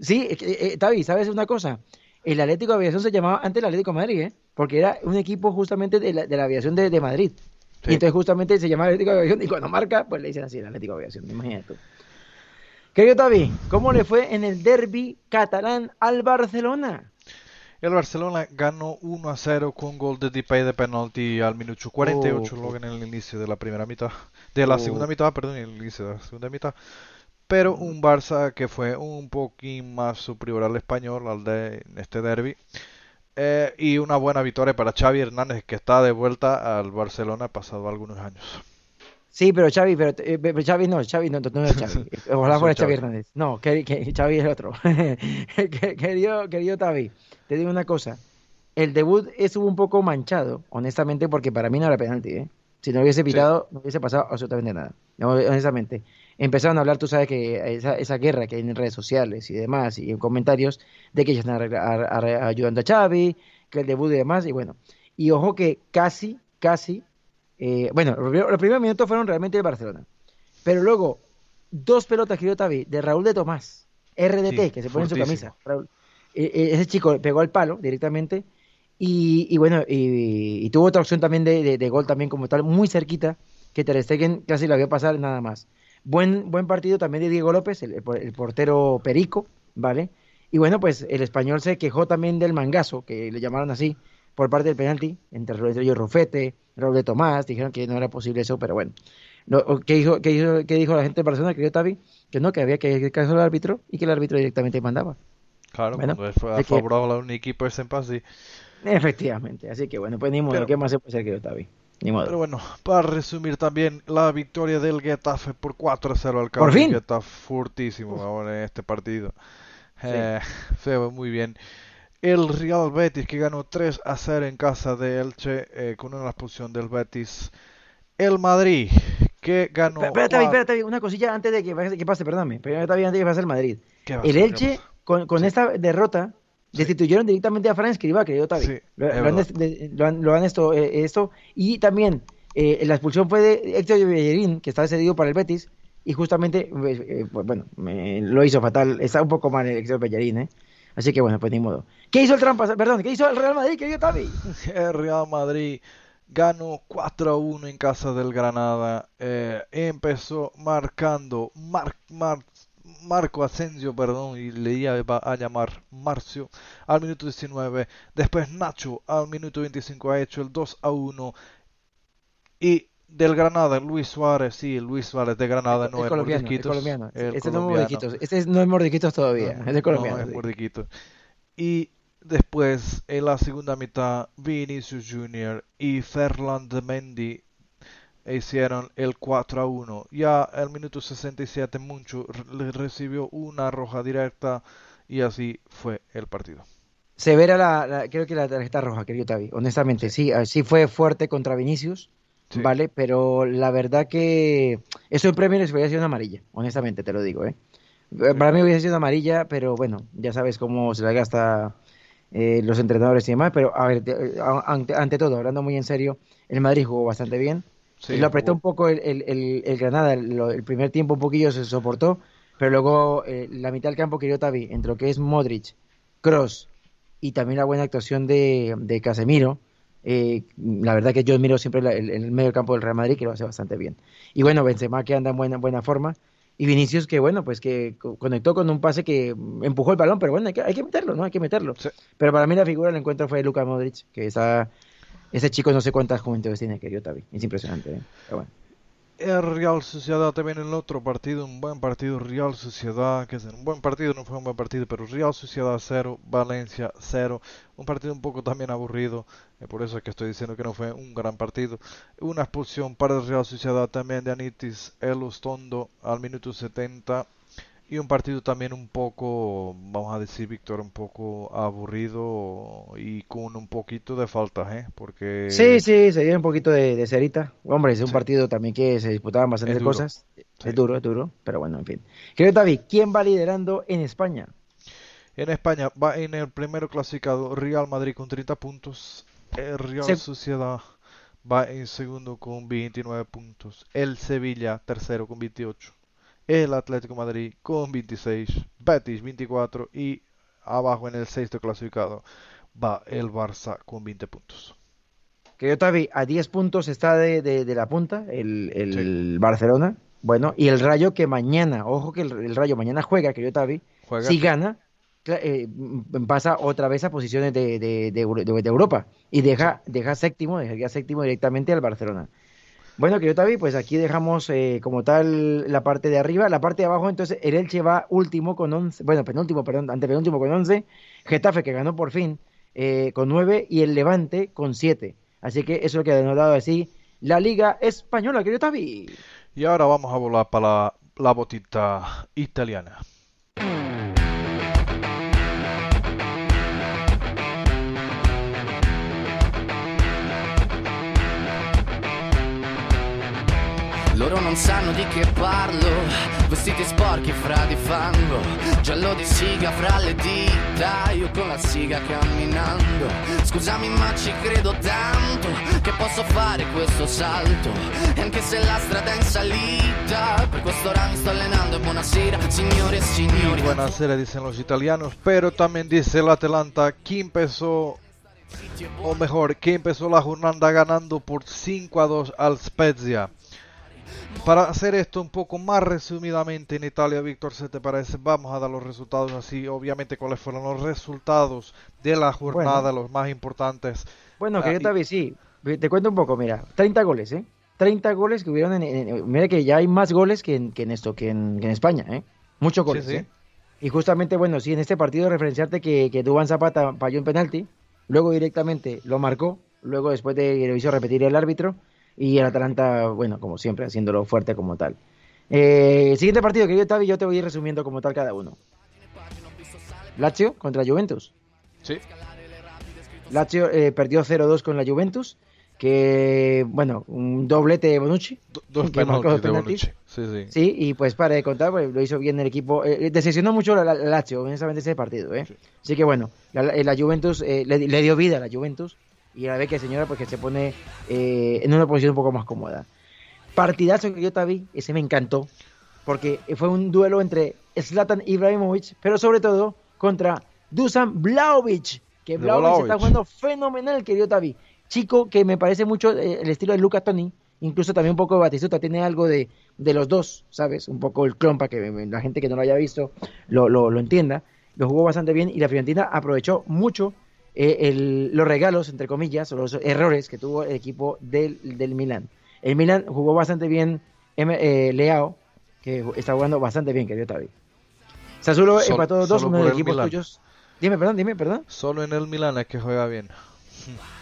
Sí, eh, eh, Tavi, ¿sabes una cosa? El Atlético de Aviación se llamaba antes el Atlético de Madrid, ¿eh? Porque era un equipo justamente de la, de la aviación de, de Madrid. Sí. Y entonces justamente se llamaba Atlético de Aviación y cuando marca, pues le dicen así, el Atlético de Aviación, imagínate tú. Querido Tavi, ¿cómo le fue en el derby catalán al Barcelona? El Barcelona ganó 1 a 0 con gol de Depay de penalti al minuto 48, Oh. luego en el inicio de la primera mitad, de la Oh. segunda mitad, perdón, en el inicio de la segunda mitad. Pero un Barça que fue un poquín más superior al español, al de este derby. Eh, y una buena victoria para Xavi Hernández que está de vuelta al Barcelona pasado algunos años. Sí, pero Xavi, pero, eh, pero Xavi no, Xavi no, no es <laughs> Xavi. Ojalá fuera Xavi. Xavi Hernández. No, que, que Xavi es el otro. <laughs> Que- querido, querido Tavi, te digo una cosa. El debut estuvo un poco manchado, honestamente, porque para mí no era penalti, ¿eh? Si no hubiese pitado, no hubiese pasado absolutamente nada. No, honestamente. Empezaron a hablar, tú sabes que esa, esa guerra que hay en redes sociales y demás, y en comentarios, de que ellos están ar- ayudando a Xavi, que el debut y demás, y bueno. Y ojo que casi, casi, eh, bueno, los primeros, los primeros minutos fueron realmente el Barcelona. Pero luego, dos pelotas, querido Tavi, de Raúl de Tomás, RDT, Sí, que se pone en su camisa. Raúl. Eh, eh, ese chico pegó al palo directamente. Y, y bueno, y, y tuvo otra opción también de, de- de gol también como tal, muy cerquita, que Ter Stegen casi la vio pasar nada más. Buen, buen partido también de Diego López, el, el por- el portero Perico, ¿vale? Y bueno, pues el español se quejó también del mangazo, que le llamaron así, por parte del penalti, entre ellos Rufete, Raúl de Tomás, dijeron que no era posible eso, pero bueno. ¿qué, dijo, qué, dijo, qué dijo la gente de Barcelona, querido Tavi? Que no, que había que caso al árbitro y que el árbitro directamente mandaba. Claro, Bueno, cuando es de que- favorable a un equipo es en paz, sí. Efectivamente, así que bueno, pues ni modo, Pero- ¿qué más se puede hacer, querido Tavi? Ni modo. Pero bueno, para resumir también la victoria del Getafe por 4 a 0 al Por fin. Getafe fortísimo ahora en este partido. Eh, <laughs> se ve muy bien. El Real Betis que ganó 3 a 0 en casa de Elche eh, con una expulsión del Betis. El Madrid que ganó. Espera, Tavi, una cosilla antes de que, pase- que pase, perdóname. Pero antes de que pase el Madrid. ¿Qué va a El? Elche, con, con esta derrota, destituyeron directamente a Fran Escribá, querido Tavi. Sí, lo, lo han, lo han- lo han esto, eh, esto. Y también eh, la expulsión fue de Héctor Bellerín, que estaba cedido para el Betis. Y justamente, pues, eh, pues, bueno, me- lo hizo fatal. Está un poco mal el Héctor Bellerín, ¿eh? Así que bueno, pues ni modo. ¿Qué hizo el Trampas? Perdón, ¿qué hizo el Real Madrid, querido Tavi? <laughs> El Real Madrid ganó 4 a 1 en casa del Granada. Eh, empezó marcando Mar- Mar- Marco Asensio, perdón, y le iba a llamar Marcio al minuto 19. Después Nacho al minuto 25 ha hecho el 2 a 1. Y del Granada, Luis Suárez, sí, Luis Suárez de Granada, no el es colombiano, el Mordiquitos. colombiano. el Este no es. Mordiquitos. Este es- no es Mordiquitos todavía. No, es de colombiano. no, es sí. Y después, en la segunda mitad, Vinicius Junior y Ferland Mendy hicieron el 4 a 1. Ya al minuto 67, Muncho recibió una roja directa y así fue el partido. Severa la, la- creo que la tarjeta roja, querido Tavi. Honestamente, sí, sí fue fuerte contra Vinicius, Sí. ¿vale? Pero la verdad que eso en Premier hubiera sido una amarilla, honestamente te lo digo, ¿eh? Para mí hubiese sido una amarilla, pero bueno, ya sabes cómo se la gasta eh, los entrenadores y demás. Pero a ver, ante todo, hablando muy en serio, el Madrid jugó bastante bien. Sí, lo apretó un poco el, el- el- el Granada, el, primer tiempo un poquillo se soportó, pero luego eh, la mitad del campo, querido Tavi, entre lo que es Modric, Cross y también la buena actuación de, de Casemiro. eh, la verdad que yo admiro siempre la- el, el medio campo del Real Madrid, que lo hace bastante bien. Y bueno, Benzema que anda en buena, buena forma. Y Vinicius que, bueno, pues que co- conectó con un pase que empujó el balón, pero bueno, hay que, hay que meterlo, ¿no? Hay que meterlo. Pero para mí la figura del encuentro fue Luka Modric, que está... Ese chico no sé cuántas juventudes tiene, querido Tavi. Es impresionante, ¿eh? Pero bueno. El Real Sociedad también en el otro partido, un buen partido, Real Sociedad, que es un buen partido, no fue un buen partido, pero Real Sociedad 0, Valencia 0, un partido un poco también aburrido, eh, por eso es que estoy diciendo que no fue un gran partido. Una expulsión para el Real Sociedad también de Anitis Elostondo al minuto 70, y un partido también un poco, vamos a decir, Víctor, un poco aburrido y con un poquito de faltas, ¿eh? Porque... Sí, sí, se dio un poquito de, de cerita. Hombre, es un partido también que se disputaban bastantes cosas. Es duro, es duro, pero bueno, en fin. Querido David, ¿quién va liderando en España? En España va en el primero clasificado Real Madrid con 30 puntos. El Real Se- Sociedad va en segundo con 29 puntos. El Sevilla tercero con 28. El Atlético de Madrid con 26. Betis 24 y abajo en el sexto clasificado va el Barça con 20 puntos. Querido Tavi, a 10 puntos está de, de- de la punta el, el Barcelona. Bueno, y el Rayo que mañana, ojo que el, el Rayo mañana juega, querido Tavi, Juega. si gana, eh, pasa otra vez a posiciones de, de- de Euro- de- de Europa y deja, deja séptimo, dejaría séptimo directamente al Barcelona. Bueno, querido Tavi, pues aquí dejamos eh, como tal la parte de arriba. La parte de abajo, entonces, el Elche va último con 11, bueno, penúltimo, perdón, antepenúltimo con 11. Getafe, que ganó por fin, eh, con 9. Y el Levante con 7. Así que eso es lo que ha denotado así la Liga Española, querido Tavi. Y ahora vamos a volar para la, la botita italiana. Loro non sanno di che parlo, vestiti sporchi fra di fango, giallo di siga fra le dita, io con la siga camminando. Scusami ma ci credo tanto che posso fare questo salto, e anche se la strada è in salita, per questo ora mi sto allenando buonasera signore e signori. Buenasera dicen los italianos, pero también dice el Atalanta que empezó, o mejor, que empezó la jornada ganando por 5 a 2 al Spezia. Para hacer esto un poco más resumidamente en Italia, Víctor, ¿se te parece? Vamos a dar los resultados así, obviamente cuáles fueron los resultados de la jornada, los más importantes. Bueno, Ah, querido y- Tavi, sí. Te cuento un poco, mira. 30 goles, ¿eh? 30 goles que hubieron en... mira que ya hay más goles que en, que en esto, que en, que en España, ¿eh? Muchos Sí, goles, sí. ¿eh? Y justamente, bueno, sí, en este partido referenciarte que, que Dubán Zapata falló un penalti, luego directamente lo marcó, luego después de lo hizo repetir el árbitro, y el Atalanta, bueno, como siempre, haciéndolo fuerte como tal. Eh, siguiente partido, querido Tavi, yo te voy a ir resumiendo como tal cada uno. Lazio contra Juventus. Sí. Lazio eh, perdió 0-2 con la Juventus, que, bueno, un doblete de Bonucci. Dos que marcó dos penaltis de. Bonucci. Sí, sí. Sí, y pues para de contar, pues, lo hizo bien el equipo. Eh, decepcionó mucho la, la- la Lazio, honestamente, ese partido. ¿eh? Así que bueno, la Juventus eh, le, le dio vida a la Juventus. Y a la vez que señora, pues que se pone eh, en una posición un poco más cómoda. Partidazo que yo te vi, ese me encantó. Porque fue un duelo entre Zlatan Ibrahimovic, pero sobre todo contra Dusan Vlahovic. Que De Vlahovic está jugando fenomenal, querido Tavi. Chico que me parece mucho eh, el estilo de Luca Toni, incluso también un poco de Batistuta, tiene algo de, de los dos, ¿sabes? Un poco el clon para que la gente que no lo haya visto lo, lo, lo entienda. Lo jugó bastante bien y la Fiorentina aprovechó mucho eh, el- los regalos, entre comillas, o los errores que tuvo el equipo del, del Milan. El Milan jugó bastante bien eh, Leao, que está jugando bastante bien, querido Tavi. Sassuolo Sol- empató 2 solo uno de equipos Milan. tuyos. Dime, perdón, dime, perdón. Solo en el Milan es que juega bien.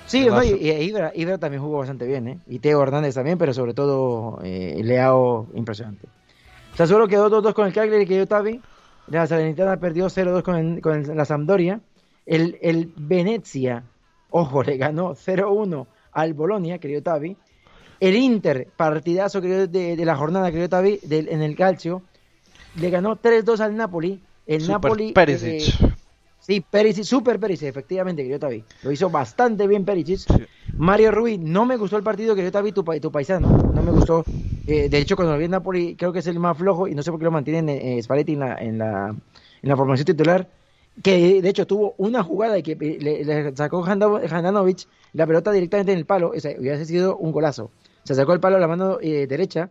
Sí, no, y, y Ibra, Ibra también jugó bastante bien, ¿eh? Y Teo Hernández también, pero sobre todo eh, Leao, impresionante. Sassuolo quedó 2-2 con el Cagliari, que yo Tavi. La Salernitana perdió 0-2 con, con la Sampdoria. El, el Venezia, ojo, le ganó 0-1 al Bolonia, querido Tavi. El Inter, partidazo querido, de, de la jornada, querido Tavi, del- en el Calcio, le ganó 3-2 al Napoli. El Super Napoli. Perisic. eh, Sí, Perisic, super Perisic, efectivamente, querido Tavi. Lo hizo bastante bien Perisic. Mario Rui, no me gustó el partido, querido Tavi, tu, tu paisano. No me gustó. Eh, de hecho, cuando lo vi en Napoli, creo que es el más flojo y no sé por qué lo mantienen eh, Spalletti en la, en, la, en la formación titular. Que de hecho tuvo una jugada que eh, le, sacó Handano- Handanovic la pelota directamente en el palo. O sea, hubiese sido un golazo. Se sacó el palo a la mano eh, derecha.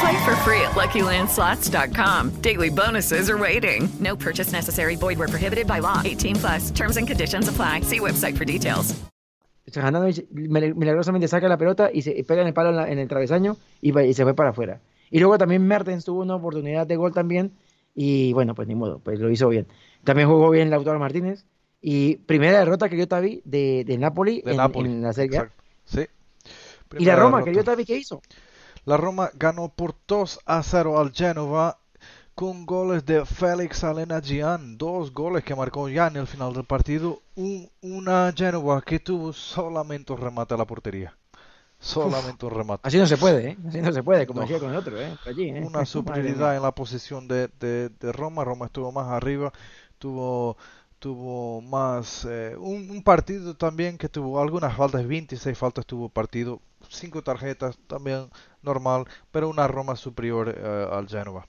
Play for free at LuckyLandSlots.com. Daily bonuses are waiting. No purchase necessary. Void where prohibited by law. 18 plus. Terms and conditions apply. See website for details. Handanovic milagrosamente saca la pelota y se pega en el palo en, la- en el travesaño y, va- y se fue para afuera. Y luego también Mertens tuvo una oportunidad de gol también y bueno, pues ni modo, pues lo hizo bien. También jugó bien Lautaro Martínez y primera derrota que yo Tavi de, de Napoli, De en, Napoli, en la Serie A. Sí. Y la Roma, derrota. que yo Tavi, ¿qué hizo? La Roma ganó por 2 a 0 al Genova con goles de Félix Alena Gian, dos goles que marcó ya en el final del partido, un- una Genova que tuvo solamente un remate a la portería. Solamente un remate. Así no se puede, ¿eh? Así no se puede, como No. decía con el otro, ¿eh? Allí, ¿eh? Una <laughs> superioridad en la posición de, de- de Roma. Roma estuvo más arriba, tuvo, tuvo más. eh, un, un partido también que tuvo algunas faltas, 26 faltas tuvo partido, 5 tarjetas, también normal, pero una Roma superior eh, al Genova.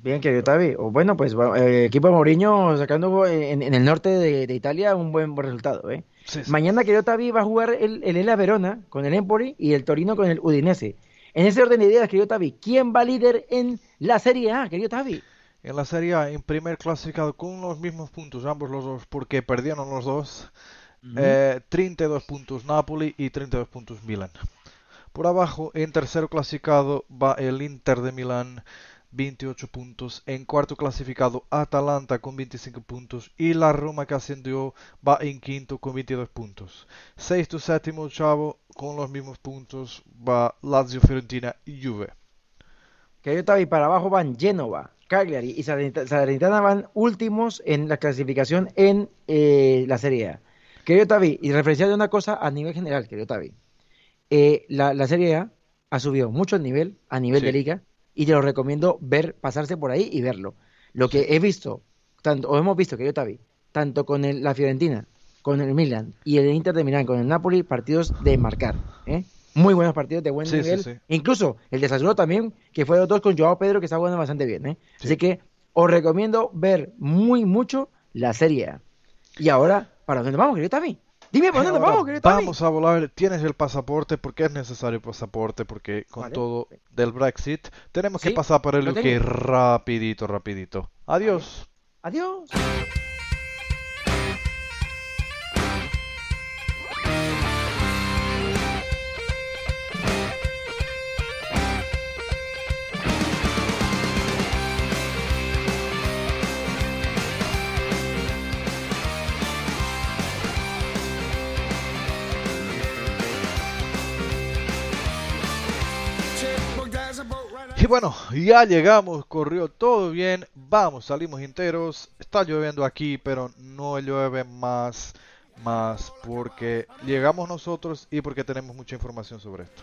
Bien, querido Tavi. Bueno, pues eh, equipo de Mourinho sacando eh, en, en el norte de, de Italia un buen, buen resultado, ¿eh? Sí, sí. Mañana, querido Tavi, va a jugar el, el Ela Verona con el Empoli y el Torino con el Udinese. En ese orden de ideas, querido Tavi, ¿quién va líder en la Serie A, querido Tavi? En la Serie A, en primer clasificado con los mismos puntos, ambos los dos, porque perdieron los dos. Eh, 32 puntos Napoli y 32 puntos Milan. Por abajo, en tercero clasificado va el Inter de Milán, 28 puntos. En cuarto clasificado, Atalanta con 25 puntos. Y la Roma que ascendió va en quinto con 22 puntos. Sexto, séptimo, octavo con los mismos puntos va Lazio, Fiorentina y Juve. Querido Tavi, para abajo van Génova, Cagliari y Salernita- Salernitana van últimos en la clasificación en eh, la Serie A. Querido Tavi, y referenciando una cosa a nivel general, querido Tavi, eh, la, la Serie A ha subido mucho el nivel a nivel de liga y te lo recomiendo ver, pasarse por ahí y verlo. Lo que he visto, tanto, o hemos visto, querido Tavi, tanto con el- la Fiorentina, con el Milan y el Inter de Milán, con el Napoli, partidos de marcar. ¿eh? Muy buenos partidos de buen Sí, nivel. sí. Incluso el de Sassuolo también, que fue los dos con Joao Pedro, que está jugando bastante bien. ¿eh? Así que os recomiendo ver muy mucho la Serie A. Y ahora, ¿para dónde vamos, querido Tavi? Dime, ¿para dónde Ahora vamos, querido Tavi? vamos a volar. Tienes el pasaporte porque es necesario el pasaporte porque con Vale. todo del Brexit tenemos que pasar por el UK rapidito, rapidito. Adiós. Adiós. Bueno, ya llegamos, corrió todo bien, vamos, salimos enteros. Está lloviendo aquí, pero no llueve más, más porque llegamos nosotros y porque tenemos mucha información sobre esto.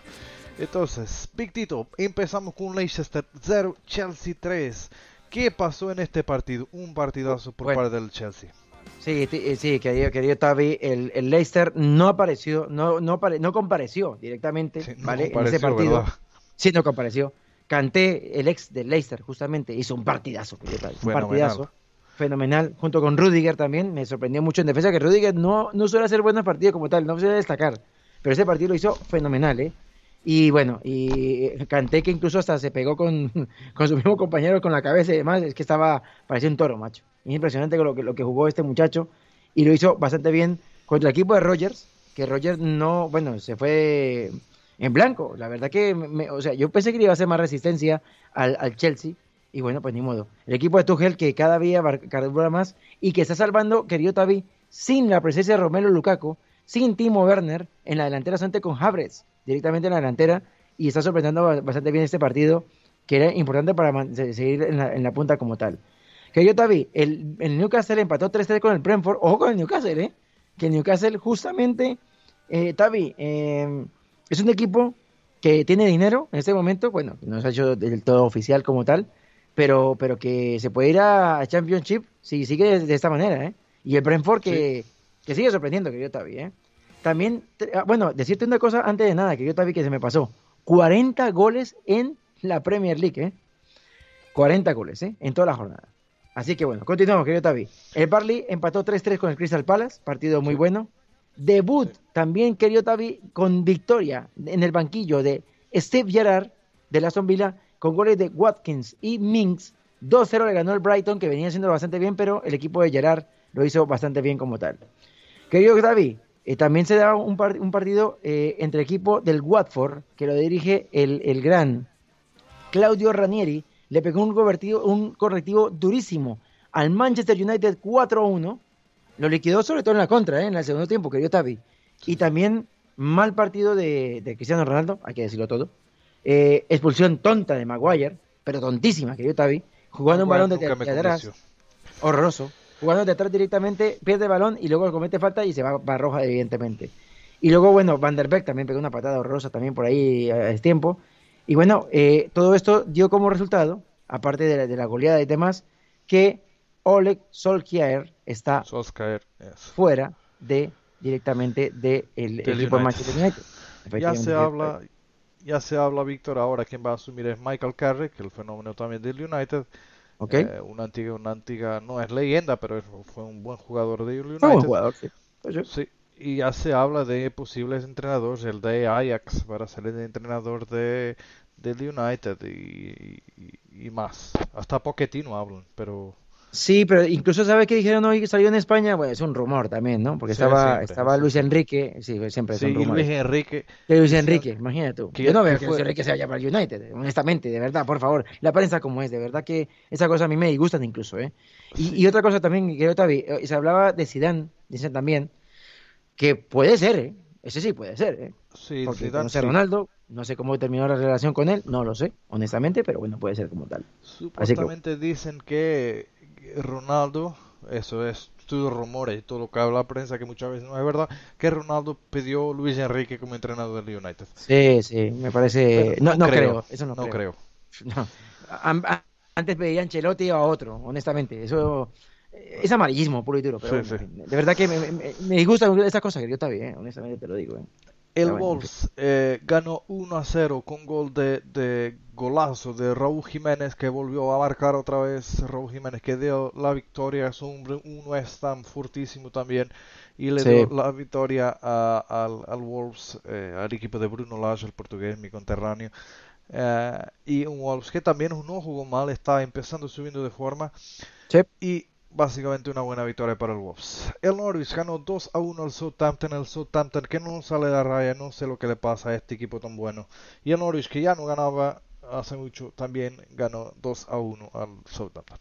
Entonces, Big Tito, empezamos con Leicester 0, Chelsea 3. ¿Qué pasó en este partido? Un partidazo por Bueno. parte del Chelsea. Sí, eh, sí, querido, querido Tavi, el, el Leicester no apareció, no, no, no compareció directamente, no ¿vale? en compareció, ese partido. ¿verdad? Sí, no compareció. Canté, el ex del Leicester, justamente, hizo un partidazo, un partidazo. Fenomenal, junto con Rudiger también, me sorprendió mucho en defensa que Rudiger no, no suele hacer buenos partidos como tal, no suele destacar, pero ese partido lo hizo fenomenal, ¿eh? Y bueno, y Canté que incluso hasta se pegó con, <laughs> con su mismo compañero con la cabeza y demás, es que estaba, parecía un toro, macho. Es impresionante lo que, lo que jugó este muchacho y lo hizo bastante bien contra el equipo de Rogers, que Rogers no, bueno, se fue en blanco. La verdad que, me- o sea, yo pensé que iba a hacer más resistencia al, al Chelsea y bueno, pues ni modo. El equipo de Tuchel que cada día carbura más y que está salvando, querido Tavi, sin la presencia de Romelu Lukaku, sin Timo Werner en la delantera solamente con Havertz directamente en la delantera y está sorprendiendo ba- bastante bien este partido que era importante para seguir en la, punta como tal. Que yo, Tavi, el, el Newcastle empató 3-3 con el Brentford. Ojo con el Newcastle, ¿eh? Que el Newcastle justamente, eh, Tavi, eh, es un equipo que tiene dinero en este momento. Bueno, no se ha hecho del todo oficial como tal, pero, pero que se puede ir a Championship si sigue de, esta manera, ¿eh? Y el Brentford que, que sigue sorprendiendo, que yo, Tavi, ¿eh? También, ah, bueno, decirte una cosa antes de nada, que yo Tavi que se me pasó. 40 goles en la Premier League, ¿eh? 40 goles, ¿eh? En toda la jornada. Así que bueno, continuamos, querido Tavi. El Barley empató 3-3 con el Crystal Palace, partido muy bueno. Debut también, querido Tavi, con victoria en el banquillo de Steve Gerrard de la Villa con goles de Watkins y Minks. 2-0 le ganó el Brighton, que venía haciendo bastante bien, pero el equipo de Gerrard lo hizo bastante bien como tal. Querido David, eh, también se daba un, par- un partido eh, entre el equipo del Watford, que lo dirige el, el gran Claudio Ranieri, le pegó un, un correctivo durísimo al Manchester United 4-1. Lo liquidó sobre todo en la contra, ¿eh? en el segundo tiempo, querido Tavi. Y también mal partido de, de Cristiano Ronaldo, hay que decirlo todo. Eh, expulsión tonta de Maguire, pero tontísima, querido Tavi. Jugando un balón de, de atrás. Horroroso. Jugando de atrás directamente, pierde el balón y luego comete falta y se va para roja, evidentemente. Y luego, bueno, Van der Beek también pegó una patada horrorosa también por ahí a a tiempo. Y bueno, eh, todo esto dio como resultado, aparte de la, de la goleada y demás, que Oleg Solskjaer está Solskjaer, yes. fuera de directamente del Del equipo de United. Manchester United. Ya se habla, ya se habla, Víctor, ahora quien va a asumir es Michael Carrick, el fenómeno también del United. Ok. Eh, una antigua, una antigua, no es leyenda, pero fue un buen jugador del United. Buen jugador, sí. Pues Sí, y ya se habla de posibles entrenadores, el de Ajax para ser el entrenador de del United y, y- y más. Hasta Pochettino hablan, pero Sí, pero incluso sabes que dijeron hoy que salió en España, bueno, es un rumor también, ¿no? Porque Sí, estaba, siempre, estaba sí. Luis Enrique, sí, siempre sí, son y rumores. Luis Enrique. Que Luis Enrique, imagínate tú. que- Yo no veo que Luis Enrique se vaya para el United, honestamente, de verdad, por favor. La prensa como es, de verdad que esa cosa a mí me disgustan incluso, ¿eh? Y, y otra cosa también que Tavi, eh, se hablaba de Zidane, dicen también, que puede ser, ¿eh? Ese sí puede ser, ¿eh? Sí, Porque Zidane, conoce a sí. Ronaldo, no sé cómo terminó la relación con él, no lo sé, honestamente, pero bueno, puede ser como tal. Así que, Supuestamente dicen que Ronaldo, eso es todo rumores y todo lo que habla la prensa, que muchas veces no es verdad, que Ronaldo pidió a Luis Enrique como entrenador del United. sí, sí, me parece... No, no creo, eso no, no creo. <laughs> Antes pedía a Ancelotti o a otro, honestamente. Eso es amarillismo puro y duro. Pero Sí, de verdad que me, me, me disgustan estas cosas que yo está bien, honestamente te lo digo. eh. El Wolves eh, ganó 1 a 0 con gol de, de golazo de Raúl Jiménez que volvió a marcar otra vez. Raúl Jiménez que dio la victoria. Es un, un West Ham fortísimo también. Y le Sí. dio la victoria a- al, al Wolves, eh, al equipo de Bruno Lage, el portugués, mi conterráneo. Eh, y un Wolves que también no jugó mal, está empezando subiendo de forma. Sí. Y básicamente una buena victoria para el Wolves. El Norwich ganó 2 a 1 al Southampton. El Southampton que no sale de la raya, no sé lo que le pasa a este equipo tan bueno. Y el Norwich que ya no ganaba hace mucho, también ganó 2 a 1 al Southampton.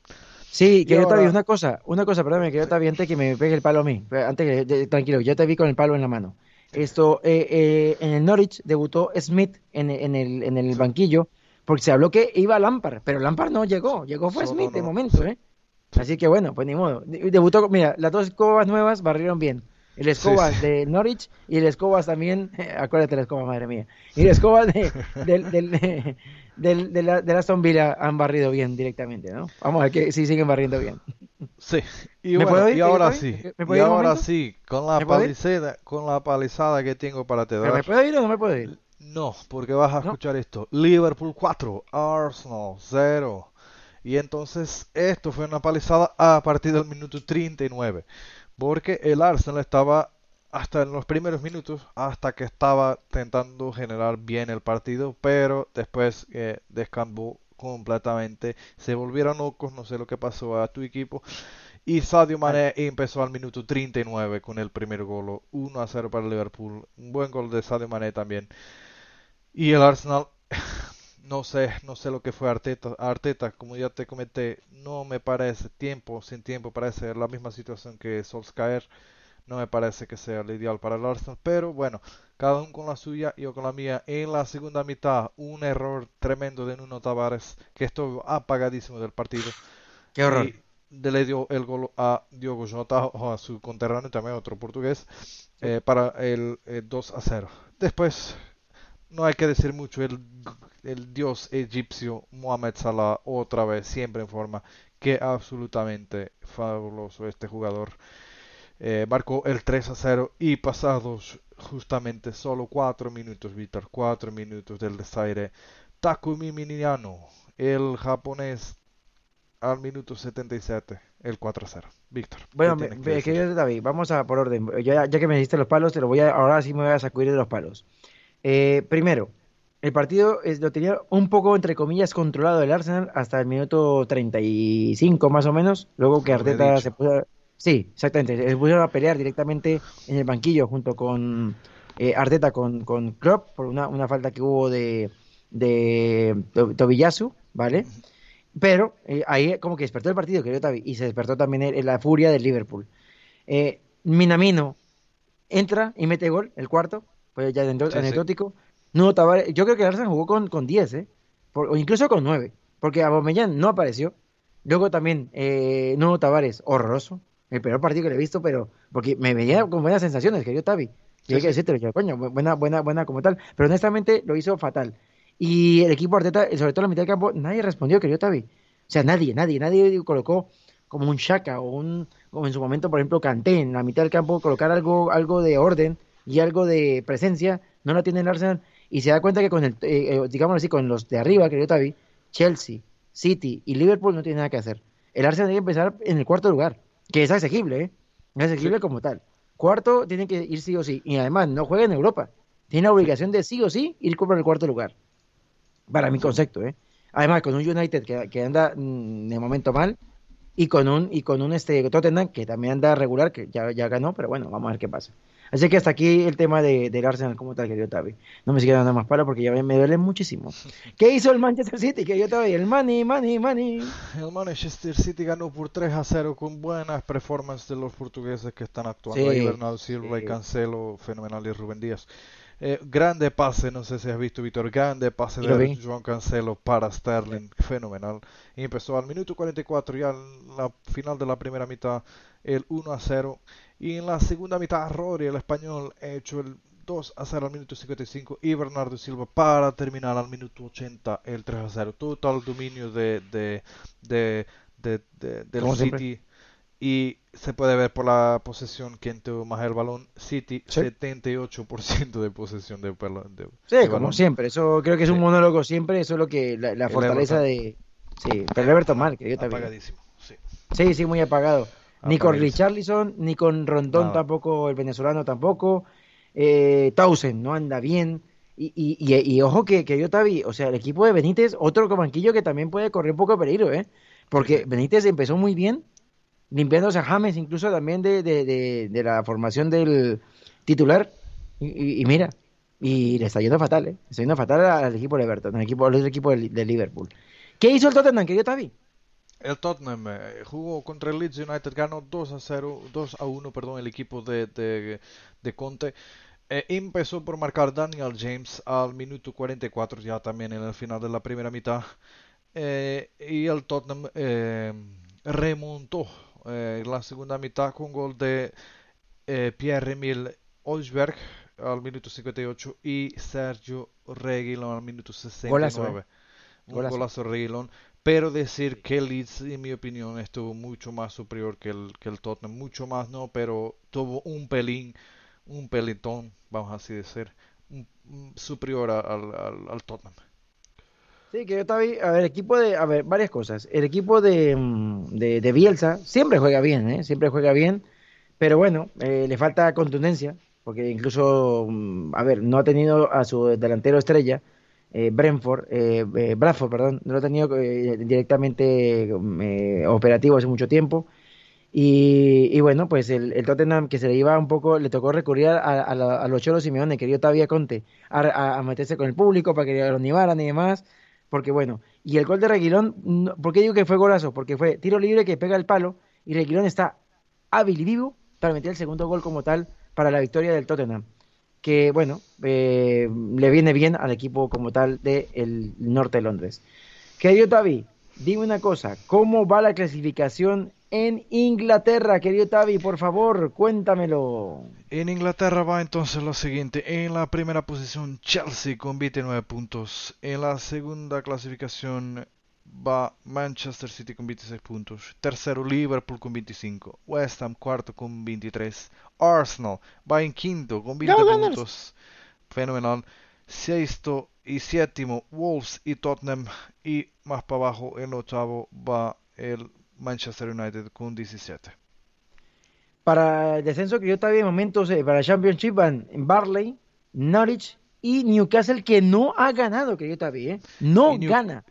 Sí, Y que yo te vi ahora- una cosa, una cosa, perdóname, que yo te antes que me pegue el palo a mí. Antes que, de- tranquilo, yo te vi con el palo en la mano. Esto, eh, eh, en el Norwich debutó Smith en, en el, en el banquillo porque se habló que iba Lampard, pero Lampard no llegó, llegó fue Solo Smith de no, momento, ¿eh? Así que bueno, pues ni modo. De- Debutó, mira, las dos escobas nuevas barrieron bien. El escobas sí. de Norwich y el <laughs> escobas también, acuérdate la escoba, madre mía. Y el escobas de, <laughs> del, del, <laughs> del, de la, de la Aston Villa han barrido bien directamente, ¿no? Vamos a ver que si siguen barriendo bien. Sí, y, ¿Me bueno, puedo ir? y ahora ¿Me sí, y ahora sí, con la palizada, con la palizada que tengo para te ¿Pero dar. me puedo ir o no me puedo ir? No, porque vas a escuchar esto. Liverpool 4, Arsenal 0. Y entonces esto fue una palizada a partir del minuto 39. Porque el Arsenal estaba hasta en los primeros minutos, hasta que estaba intentando generar bien el partido, pero después eh, descambó completamente. Se volvieron locos, no sé lo que pasó a tu equipo. Y Sadio Mané empezó al minuto 39 con el primer gol, 1 a 0 para Liverpool. Un buen gol de Sadio Mané también. Y el Arsenal, no sé, no sé lo que fue Arteta. Arteta, como ya te comenté, no me parece tiempo, sin tiempo, parece la misma situación que Solskjaer. No me parece que sea el ideal para el Arsenal, pero bueno, cada uno con la suya, yo con la mía. En la segunda mitad, un error tremendo de Nuno Tavares, que estuvo apagadísimo del partido. Qué horror. Y le dio el gol a Diogo Jota, o a su conterráneo, también otro portugués, eh, para el eh, 2 a 0. Después, no hay que decir mucho, el, el dios egipcio Mohamed Salah, otra vez, siempre en forma, que absolutamente fabuloso este jugador. Eh, marcó el 3 a 0 y pasados justamente solo 4 minutos, Víctor, 4 minutos del desaire, Takumi Miniyano, el japonés, al minuto 77, el 4 a 0. Víctor. ¿qué Bueno, me- que querido David, vamos a por orden. Ya, ya que me diste los palos, te lo voy a, ahora sí me voy a sacudir de los palos. Eh, primero, el partido es- lo tenía un poco, entre comillas, controlado el Arsenal hasta el minuto 35 más o menos. Luego que Arteta se puso... Sí, exactamente. Se pusieron a pelear directamente en el banquillo junto con eh, Arteta con, con Klopp por una, una falta que hubo de, de Tobiyasu, ¿vale? Pero eh, ahí como que despertó el partido, Tavi, y se despertó también el- la furia del Liverpool. Eh, Minamino entra y mete gol, el cuarto, pues ya anecdó- Sí, sí. Nuno Tavares, yo creo que Arsenal jugó con, con 10, ¿eh? Por- o incluso con 9, porque Aubameyang no apareció. Luego también eh, Nuno Tavares, horroroso, el peor partido que le he visto, pero porque me veía con buenas sensaciones, querido Tavi. Y Sí, hay que decirte, yo, coño, bu- buena, buena, buena como tal. Pero honestamente lo hizo fatal. Y el equipo Arteta, sobre todo en la mitad del campo, nadie respondió, querido Tavi. O sea, nadie, nadie, nadie colocó como un Shaka o un, como en su momento, por ejemplo, Kanté en la mitad del campo, colocar algo, algo de orden y algo de presencia, no la tiene el Arsenal. Y se da cuenta que con el, eh, eh, digamos así, con los de arriba, querido Tavi, Chelsea, City y Liverpool no tiene nada que hacer. El Arsenal tiene que empezar en el cuarto lugar, que es asequible, ¿eh? Es asequible como tal. Cuarto tiene que ir sí o sí. Y además no juega en Europa. Tiene la obligación de sí o sí ir por el cuarto lugar. Para mi concepto, ¿eh? Además, con un United que, que anda mm, de momento mal y con un y con un este Tottenham que también anda regular, que ya, ya ganó, pero bueno, vamos a ver qué pasa. Así que hasta aquí el tema de, del Arsenal como tal, querido Tavi. No me sigue dando más palo porque ya me, duele muchísimo. <laughs> ¿Qué hizo el Manchester City? Que yo Tavi, el money, money, money. El Manchester City ganó por 3 a 0 con buenas performances de los portugueses que están actuando Sí, ahí, Bernardo Silva y sí. Cancelo, fenomenal y Rubén Díaz. Eh, grande pase, no sé si has visto, Víctor, grande pase de vi. Joan Cancelo para Sterling, fenomenal. Y empezó al minuto 44, ya en la final de la primera mitad, el 1 a 0. Y en la segunda mitad, Rory, el español, ha hecho el 2 a 0 al minuto 55 y Bernardo Silva para terminar al minuto 80 el 3 a 0. Total dominio de, de, de, de- de- del siempre. City. Y se puede ver por la posesión quién tuvo más el balón. City, Sí. 78% de posesión de, de- Sí, como balón. siempre. Eso creo que es un Sí. monólogo siempre. Eso es lo que la, la fortaleza de. Sí, pero mal, que yo también. Apagadísimo, sí. Sí, sí, muy apagado. Ni con. Richarlison, ni con Rondón tampoco, el venezolano tampoco. Eh, Tausen no anda bien. Y, y, y, y ojo que, que yo Tavi, o sea, el equipo de Benítez, otro banquillo que también puede correr un poco de peligro, ¿eh? Porque Benítez empezó muy bien, limpiándose a James incluso también de, de, de, de la formación del titular. Y, mira, y le está yendo fatal, ¿eh? Le está yendo fatal al equipo de Everton, al equipo, al otro equipo de, de Liverpool. ¿Qué hizo el Tottenham, querido Tavi? El Tottenham eh, jugó contra el Leeds United, ganó 2 a 0, 2 a 1, perdón, el equipo de, de, de Conte. Eh, empezó por marcar Daniel James al minuto 44, ya también en el final de la primera mitad. Eh, y el Tottenham eh, remontó la segunda mitad con gol de Pierre-Emile Olsberg al minuto 58 y Sergio Reguilón al minuto 69. Golazo. Un Golazo. golazo Reguilón. Pero decir que Leeds, en mi opinión, estuvo mucho más superior que el, que el Tottenham. Mucho más no, pero tuvo un pelín, un pelitón, vamos así decir, un- superior al, al Tottenham. Sí, que yo estaba ahí, a ver, equipo de, a ver, varias cosas. El equipo de, mm, de, de Bielsa siempre juega bien, ¿eh? Siempre juega bien, pero bueno, eh, le falta contundencia, porque incluso, mm, a ver, no ha tenido a su delantero estrella, eh, eh, eh, Bradford, perdón, no lo ha tenido eh, directamente eh, operativo hace mucho tiempo. Y, bueno, pues el, el Tottenham que se le iba un poco, le tocó recurrir a, a, a los Cholos Simeone, querido Tavia Conte, a, a- meterse con el público para que lo animaran y demás. Porque bueno, y el gol de Reguilón, ¿por qué digo que fue golazo? Porque fue tiro libre que pega el palo y Reguilón está hábil y vivo para meter el segundo gol como tal para la victoria del Tottenham. Que bueno, eh, le viene bien al equipo como tal del norte de Londres. Querido Tavi, dime una cosa, ¿cómo va la clasificación en Inglaterra, querido Tavi? Por favor, cuéntamelo. En Inglaterra va entonces lo siguiente. En la primera posición Chelsea con 29 puntos. En la segunda clasificación va Manchester City con 26 puntos. Tercero Liverpool con 25. West Ham cuarto con 23. Arsenal va en quinto con 20 ¡Go Gunners! puntos. Fenomenal. Sexto y séptimo Wolves y Tottenham. Y más para abajo en octavo va el Manchester United con 17. Para el descenso que yo estaba en momentos, eh, para Championship van Barley, Norwich y Newcastle que no ha ganado, que yo estaba ¿eh? No New- gana.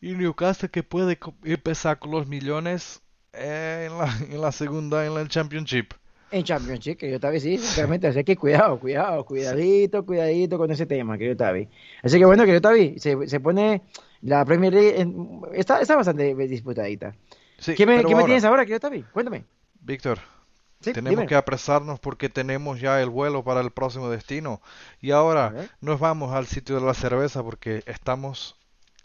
Y Newcastle que puede empezar con los millones eh, en, la, <laughs> en la segunda en el Championship. En Championship, que yo estaba sí, <laughs> sinceramente, así que cuidado, cuidado, cuidadito, cuidadito con ese tema, que yo estaba Así que bueno, que yo estaba se, se pone la Premier League, en- está, está bastante disputadita. Sí, ¿Qué me, qué me tienes ahora, que yo estaba Cuéntame. Víctor, Sí, tenemos dime. que apresarnos porque tenemos ya el vuelo para el próximo destino. Y ahora nos vamos al sitio de la cerveza porque estamos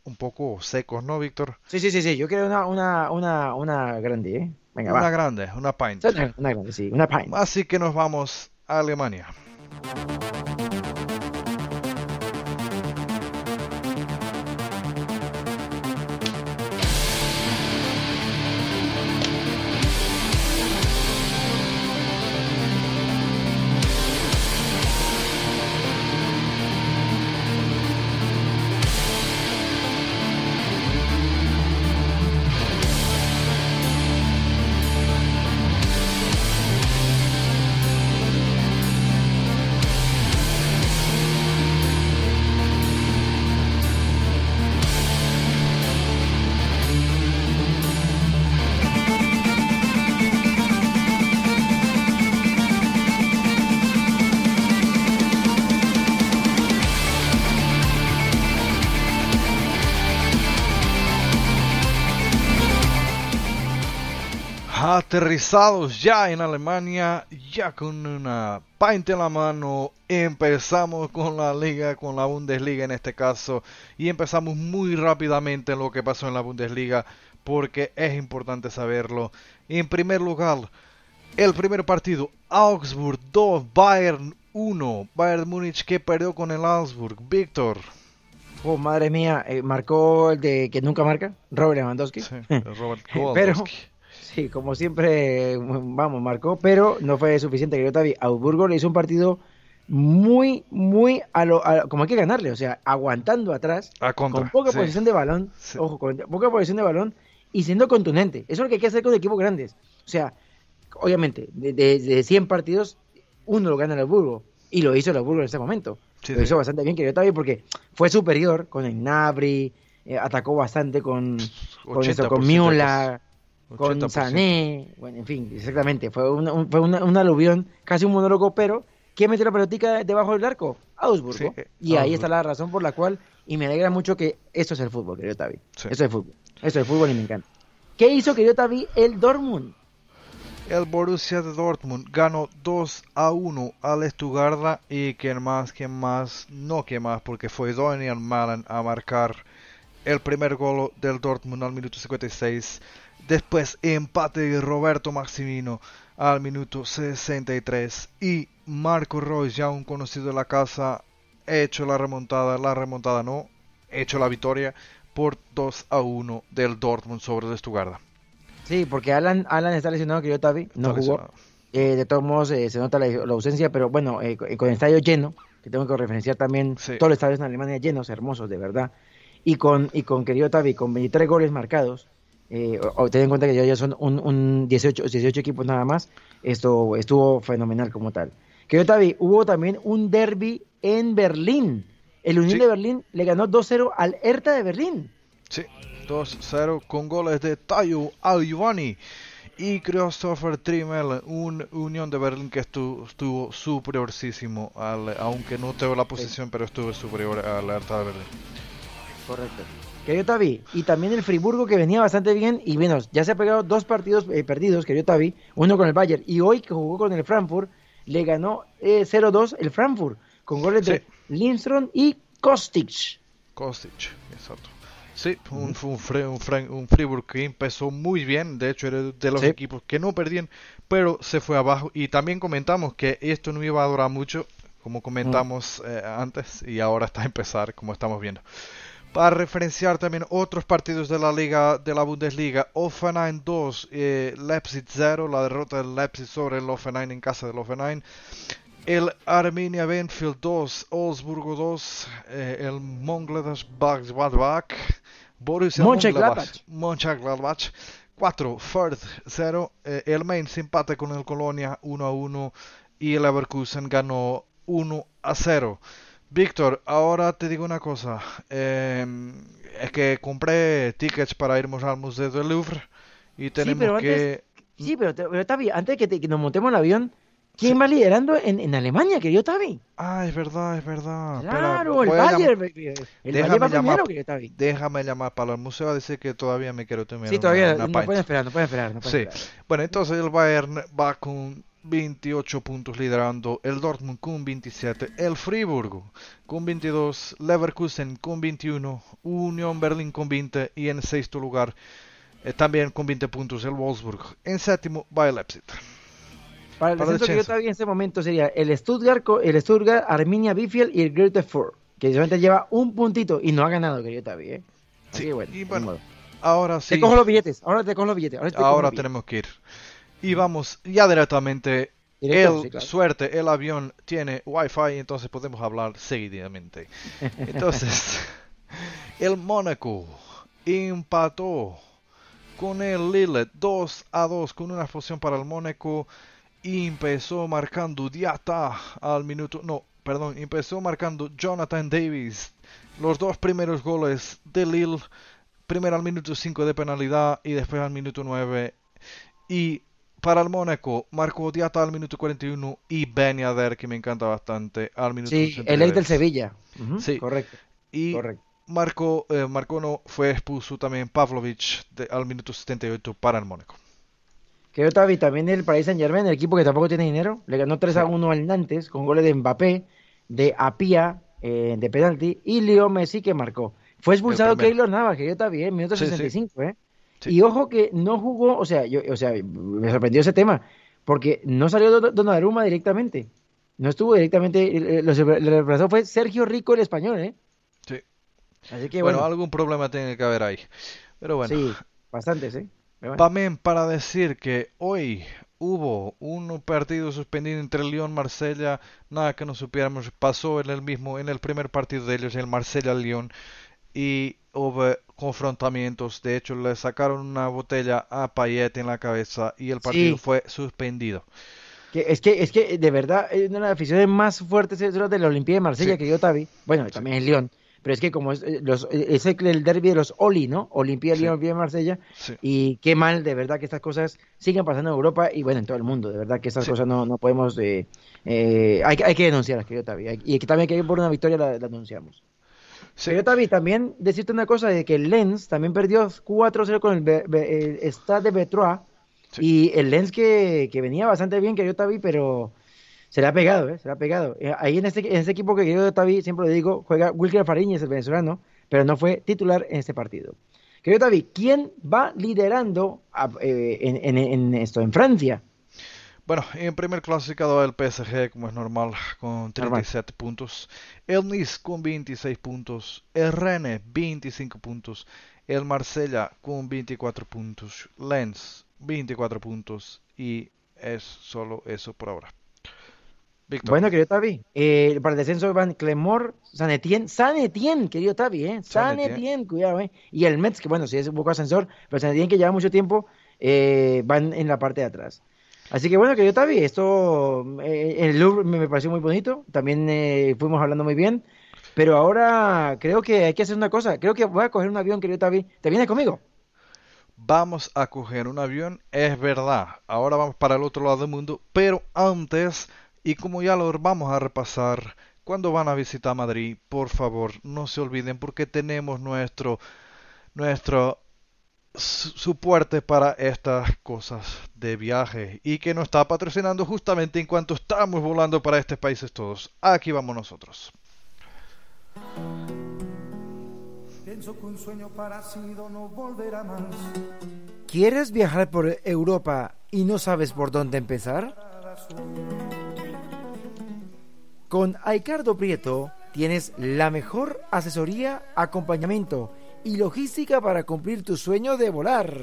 un poco secos, ¿no, Víctor? Sí, sí, sí, sí, yo quiero una, una, una, una grande, ¿eh? Venga, una va. grande, una pint. Una, una grande, sí, una pint. Así que nos vamos a Alemania. Aterrizados ya en Alemania, ya con una pint en la mano, empezamos con la liga, con la Bundesliga en este caso, y empezamos muy rápidamente en lo que pasó en la Bundesliga, porque es importante saberlo. En primer lugar, el primer partido, Augsburg 2, Bayern 1, Bayern Múnich que perdió con el Augsburg. Víctor. Oh, madre mía, eh, marcó el de que nunca marca, Robert Lewandowski. <laughs> Robert Pero, Lewandowski. Sí, como siempre, vamos, marcó, pero no fue suficiente. Que yo Tavi, Augsburgo le hizo un partido muy, muy a lo, a como hay que ganarle, o sea, aguantando atrás, A contra, con poca sí. posición de balón, ojo, con poca posición de balón y siendo contundente. Eso es lo que hay que hacer con equipos grandes. O sea, obviamente, de, de, de 100 partidos, uno lo gana el Augsburgo y lo hizo el Augsburgo en ese momento. Sí, lo hizo bastante bien, yo Tavi, porque fue superior con el Nabri, eh, atacó bastante con, con, eso, con 80% Miula, con 80%. Sané, bueno, en fin, exactamente, fue, una- un, fue una- un aluvión, casi un monólogo, pero ¿quién metió la pelotica debajo del arco? Augsburgo. Sí, y ahí está la razón por la cual, y me alegra mucho que esto es el fútbol, querido Tavi. Sí. Eso es fútbol, eso es fútbol y me encanta. ¿Qué hizo, querido Tavi, el Dortmund? El Borussia de Dortmund ganó 2 a 1 al Stuttgart y quien más, quien más, no quien más, porque fue Daniel Malen a marcar el primer gol del Dortmund al minuto 56. Después empate de Roberto Maximino al minuto 63 y Marco Reus, ya un conocido de la casa, hecho la remontada, la remontada no, hecho la victoria por 2 a 1 del Dortmund sobre el Stuttgart. Sí, porque Alan, Alan está lesionado, querido Tavi, no Está jugó. Eh, de todos modos, eh, se nota la, la ausencia, pero bueno, eh, con con el estadio lleno, que tengo que referenciar también, Sí. todos los estadios en Alemania llenos, hermosos, de verdad. Y con, y con querido Tavi, con 23 goles marcados, eh, o- ten en cuenta que ya, ya son un, un 18, 18 equipos nada más, esto estuvo fenomenal como tal. Querido Tavi, hubo también un derby en Berlín. El Unión Sí. de Berlín le ganó 2-0 al Hertha de Berlín. Sí, 2-0 con goles de Tayo Ayuvani y Christopher Trimmel, un Unión de Berlín que estu- estuvo superiorísimo, al, aunque no tuvo la posición, pero estuvo superior al Hertha de Berlín. Correcto. Querido Tavi, y también el Friburgo que venía bastante bien, y bueno, ya se ha pegado dos partidos eh, perdidos, querido Tavi, uno con el Bayern, y hoy que jugó con el Frankfurt, le ganó eh, 0-2 el Frankfurt, con goles de Lindström y Kostic. Kostic, exacto. Sí, un, un, un, un Friburg que empezó muy bien, de hecho era de los Sí. equipos que no perdían, pero se fue abajo. Y también comentamos que esto no iba a durar mucho, como comentamos eh, antes, y ahora está a empezar, como estamos viendo. Para referenciar también otros partidos de la liga de la Bundesliga, Offenheim 2, eh, Leipzig 0, la derrota del Leipzig sobre el Offenheim en casa del Offenheim. El Arminia Benfield 2, Wolfsburgo 2, eh, el Mönchengladbach, Borussia Mönchengladbach. Mönchengladbach 4, Firth 0, eh, el Mainz empate con el Colonia 1 a 1 y el Leverkusen ganó 1 a 0. Víctor, ahora te digo una cosa, eh, es que compré tickets para irnos al Museo del Louvre y tenemos pero que... antes- Sí, pero, pero Tavi, antes de que, te- que nos montemos en el avión, ¿quién va liderando en, en Alemania, querido Tavi? Ah, es verdad, es verdad. Claro, el llam- Bayern, baby. El Bayern Déjame va llamar, primero, querido Tavi. déjame llamar para el museo a decir que todavía me quiero terminar Sí, una- todavía una no pint. pueden esperar, no pueden esperar, no pueden Sí, esperar. bueno, entonces el Bayern va con 28 puntos liderando, el Dortmund con 27, el Friburgo con 22, Leverkusen con 21, Unión Berlín con 20 y en sexto lugar eh, también con 20 puntos el Wolfsburg. En séptimo va el Leipzig. Para el Para descenso que yo estaba en este momento sería el Stuttgart, el Stuttgart, Arminia Bifield y el Greuther Fürth, que solamente lleva un puntito y no ha ganado, querido Tavi, ¿eh? Así que bueno, y bueno. Ahora sí. Te cojo los billetes, ahora te cojo los billetes. Ahora, te Ahora los billetes. tenemos que ir. Y vamos ya directamente. Directo, el sí, claro. suerte, el avión tiene wifi, entonces podemos hablar seguidamente. <laughs> Entonces, <laughs> el Mónaco empató con el Lille 2 a 2 con una expulsión para el Mónaco. Empezó marcando Diata al minuto. No, perdón, empezó marcando Jonathan Davis. Los dos primeros goles de Lille. Primero al minuto 5 de penalidad y después al minuto 9. Y para el Mónaco marcó Diata al minuto 41 y Ben Yedder, que me encanta bastante, al minuto Sí, el ex del 63. Sevilla. Sí. Correcto. Y correcto. marcó, eh, marcó no, fue expulso también Pavlovic de- al minuto 78 para el Mónaco. Querido Tavi, también el Paris Saint Germain, el equipo que tampoco tiene dinero, le ganó 3 a 1 al Nantes con goles de Mbappé, de Apia, eh, de penalti, y Leo Messi que marcó. Fue expulsado. Keylor Navas, querido Tavi, en minuto Sí, sí. 65, ¿eh? Sí. Y ojo que no jugó, o sea, yo, o sea, me sorprendió ese tema, porque no salió Don- Donnarumma directamente. No estuvo directamente, el, el- el reemplazó fue Sergio Rico, el español, ¿eh? Sí. Así que bueno, bueno, algún problema tiene que haber ahí. Pero bueno. sí, bastantes, ¿eh? Bueno. También para decir que hoy hubo un partido suspendido entre Lyon y Marsella, nada que no supiéramos, pasó en el mismo, en el primer partido de ellos, el Marsella-Lyon, y hubo confrontamientos, de hecho le sacaron una botella a Payet en la cabeza y el partido Sí. fue suspendido. Que es que, es que de verdad, es una de las aficiones más fuertes es la de la Olimpia de Marsella Sí. que yo Tavi. Bueno, también es León. Pero es que como es, eh, los, eh, es el, el derby de los Oli, ¿no? Olimpia, Sí. León, Olimpia de Marsella. Sí. Y qué mal, de verdad, que estas cosas sigan pasando en Europa y bueno, en todo el mundo. De verdad que estas Sí. cosas no, no podemos... eh, eh, hay, que- hay que denunciarlas, querido Tavi. Hay- Y que también que por una victoria la, la denunciamos. Sí. Querido Tavi, también decirte una cosa de que el Lens también perdió 4-0 con el, Be- Be- el Stade de Betroa Y el Lens que, que venía bastante bien, querido Tavi, pero se le ha pegado, ¿eh? Se le ha pegado. Eh, Ahí en este, en este equipo que querido Tavi, siempre lo digo, juega Wilker Fariñez, el venezolano, pero no fue titular en este partido. Querido Tavi, ¿quién va liderando a- eh, en, en- en esto, en Francia? Bueno, en primer clasificado el PSG, como es normal, con 37 puntos. El Nice con 26 puntos. El Rennes, 25 puntos. El Marsella con 24 puntos. Lens, 24 puntos. Y es solo eso por ahora. Víctor. Bueno, querido Tavi, eh, para el descenso van Clemor, San Etienne, San Etienne, querido Tavi, ¿eh? San, Etienne. Etienne. cuidado, ¿eh? Y el Metz, que bueno, si es un poco ascensor, pero San Etienne que lleva mucho tiempo, eh, van en la parte de atrás. Así que bueno, querido Tavi, esto, eh, el Louvre me, pareció muy bonito, también eh, fuimos hablando muy bien, pero ahora creo que hay que hacer una cosa, creo que voy a coger un avión, querido Tavi, ¿te vienes conmigo? Vamos a coger un avión, es verdad. Ahora vamos para el otro lado del mundo, pero antes, y como ya lo vamos a repasar, cuando van a visitar Madrid, por favor, no se olviden porque tenemos nuestro nuestro su- soporte para estas cosas de viaje y que nos está patrocinando justamente en cuanto estamos volando para estos países todos. Aquí vamos nosotros. Pienso que un sueño parecido no volverá más. ¿Quieres viajar por Europa y no sabes por dónde empezar? Con Aicardo Prieto tienes la mejor asesoría, acompañamiento y logística para cumplir tu sueño de volar.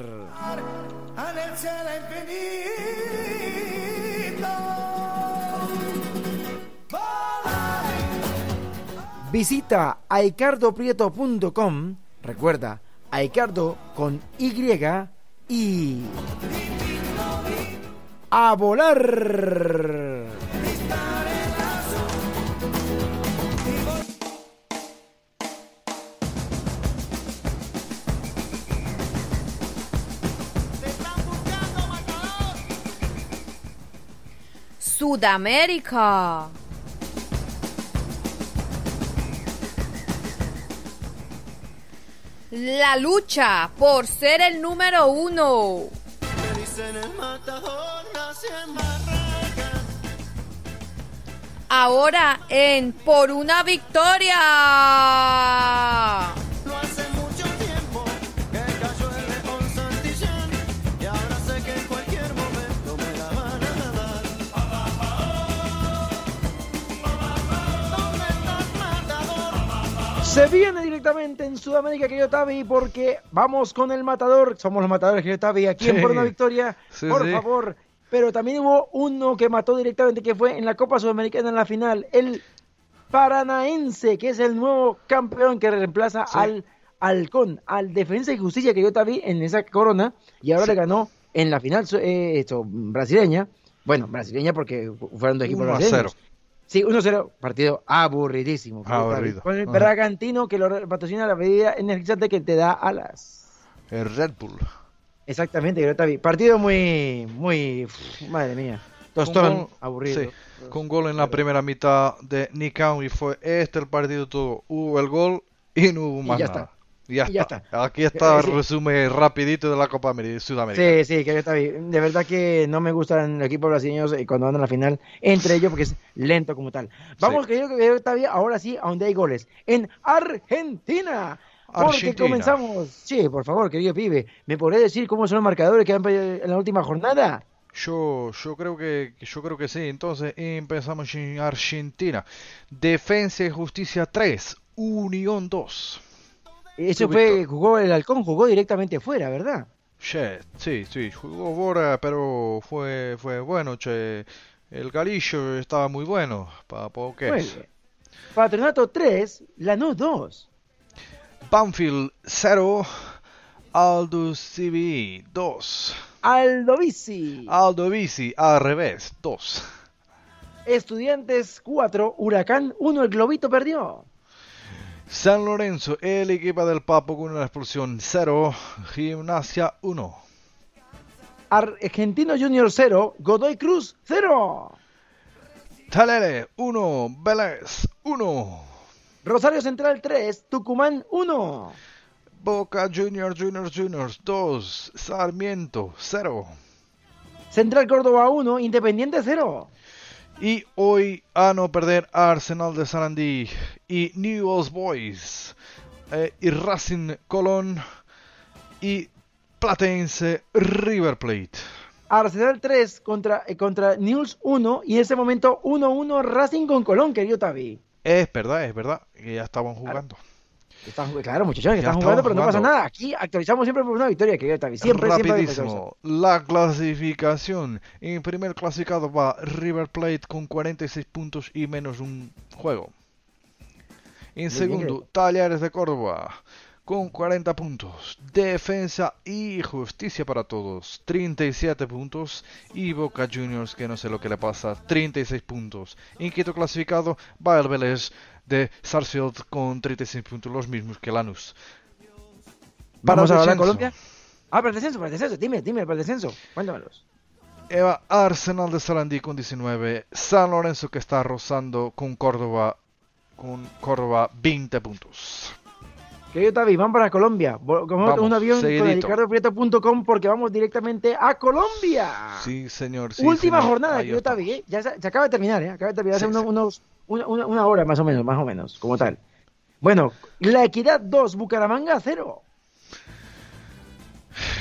Visita aicardoprieto.com. Recuerda, Aicardo con Y y a volar. Sudamérica. La lucha por ser el número uno. Ahora en Por una victoria. Se viene directamente en Sudamérica, querido Tavi, porque vamos con el matador. Somos los matadores, querido Tavi, aquí en. Por una Victoria. Sí, por sí. favor. Pero también hubo uno que mató directamente, que fue en la Copa Sudamericana en la final. El Paranaense, que es el nuevo campeón que reemplaza al Halcón, al Defensa y Justicia que yo Tavi en esa corona. Y ahora le ganó en la final eh, esto, brasileña. Bueno, brasileña porque fueron dos equipos 1 a brasileños. 0. Sí, 1-0, partido aburridísimo. Aburrido. Con el Ajá. Bragantino que lo patrocina la bebida energizante que te da alas. El Red Bull. Exactamente, querido Tavi. Partido muy, muy, madre mía. Tostón, gol- aburrido. sí, con gol en la primera mitad de Nikau y fue este el partido todo. Hubo el gol y no hubo más ya nada. está. Ya, Y ya está. Aquí está Eh, el sí. resumen rapidito de la Copa Sudamérica. Sí, sí, querido Tavi. De verdad que no me gustan los equipos brasileños eh, cuando van a la final entre ellos porque es lento como tal. Vamos, querido, querido Tavi, ahora sí a donde hay goles. En Argentina. Porque Argentina. comenzamos. Sí, por favor, querido pibe. ¿Me podría decir cómo son los marcadores que han en la última jornada? Yo, yo creo que yo creo que sí. Entonces empezamos en Argentina. Defensa y Justicia 3, Unión 2. Eso fue, jugó el halcón, jugó directamente fuera, ¿verdad? Che, sí, sí, jugó Bora, pero fue fue bueno, che. El Galillo estaba muy bueno, para bien. Patronato 3, Lanús 2. Banfield 0, Aldo CBI 2. Aldo Bici. Aldo Bici al revés 2. Estudiantes 4, Huracán 1, el Globito perdió. San Lorenzo, el equipo del Papo con una expulsión 0, Gimnasia 1. Argentino Junior 0, Godoy Cruz 0. Talere 1, Vélez 1. Rosario Central 3, Tucumán 1. Boca Juniors Juniors Juniors 2, Sarmiento 0. Central Córdoba 1, Independiente 0. Y hoy, a no perder, Arsenal de Sarandí y Newell's Boys eh, y Racing Colón y Platense River Plate. Arsenal 3 contra, eh, contra News 1 y en ese momento 1-1 Racing con Colón, querido Tavi. Es verdad, es verdad, que ya estaban jugando. Están claro, muchachos, que Ya están jugando, pero no pasa nada. Aquí actualizamos siempre por una victoria, Tavi. Siempre, siempre. Rapidísimo, la clasificación. En primer clasificado va River Plate con 46 puntos y menos un juego. En bien, segundo, querido. Talleres de Córdoba con 40 puntos. Defensa y Justicia para Todos, 37 puntos. Y Boca Juniors, que no sé lo que le pasa, 36 puntos. En quinto clasificado va el Vélez de Sarsfield con 36 puntos, los mismos que Lanús. Para Vamos a hablar de. Colombia. Ah, para el descenso, para el descenso. Dime, dime, para el descenso. Cuéntamelos. Eva Arsenal de Sarandí con 19. San Lorenzo que está rozando con Córdoba con Córdoba 20 puntos. Querido Tavi, vamos para Colombia. Cogemos un avión con seguidito. ricardoprieto.com porque vamos directamente a Colombia. Sí, señor. sí, Última señor. jornada, Ahí querido. Tavi. ¿eh? Ya se, se acaba de terminar, ¿eh? Acaba de terminar hace Sí, unos, sí. unos- una, una- una hora más o menos, más o menos, como tal. Bueno, La Equidad 2, Bucaramanga 0.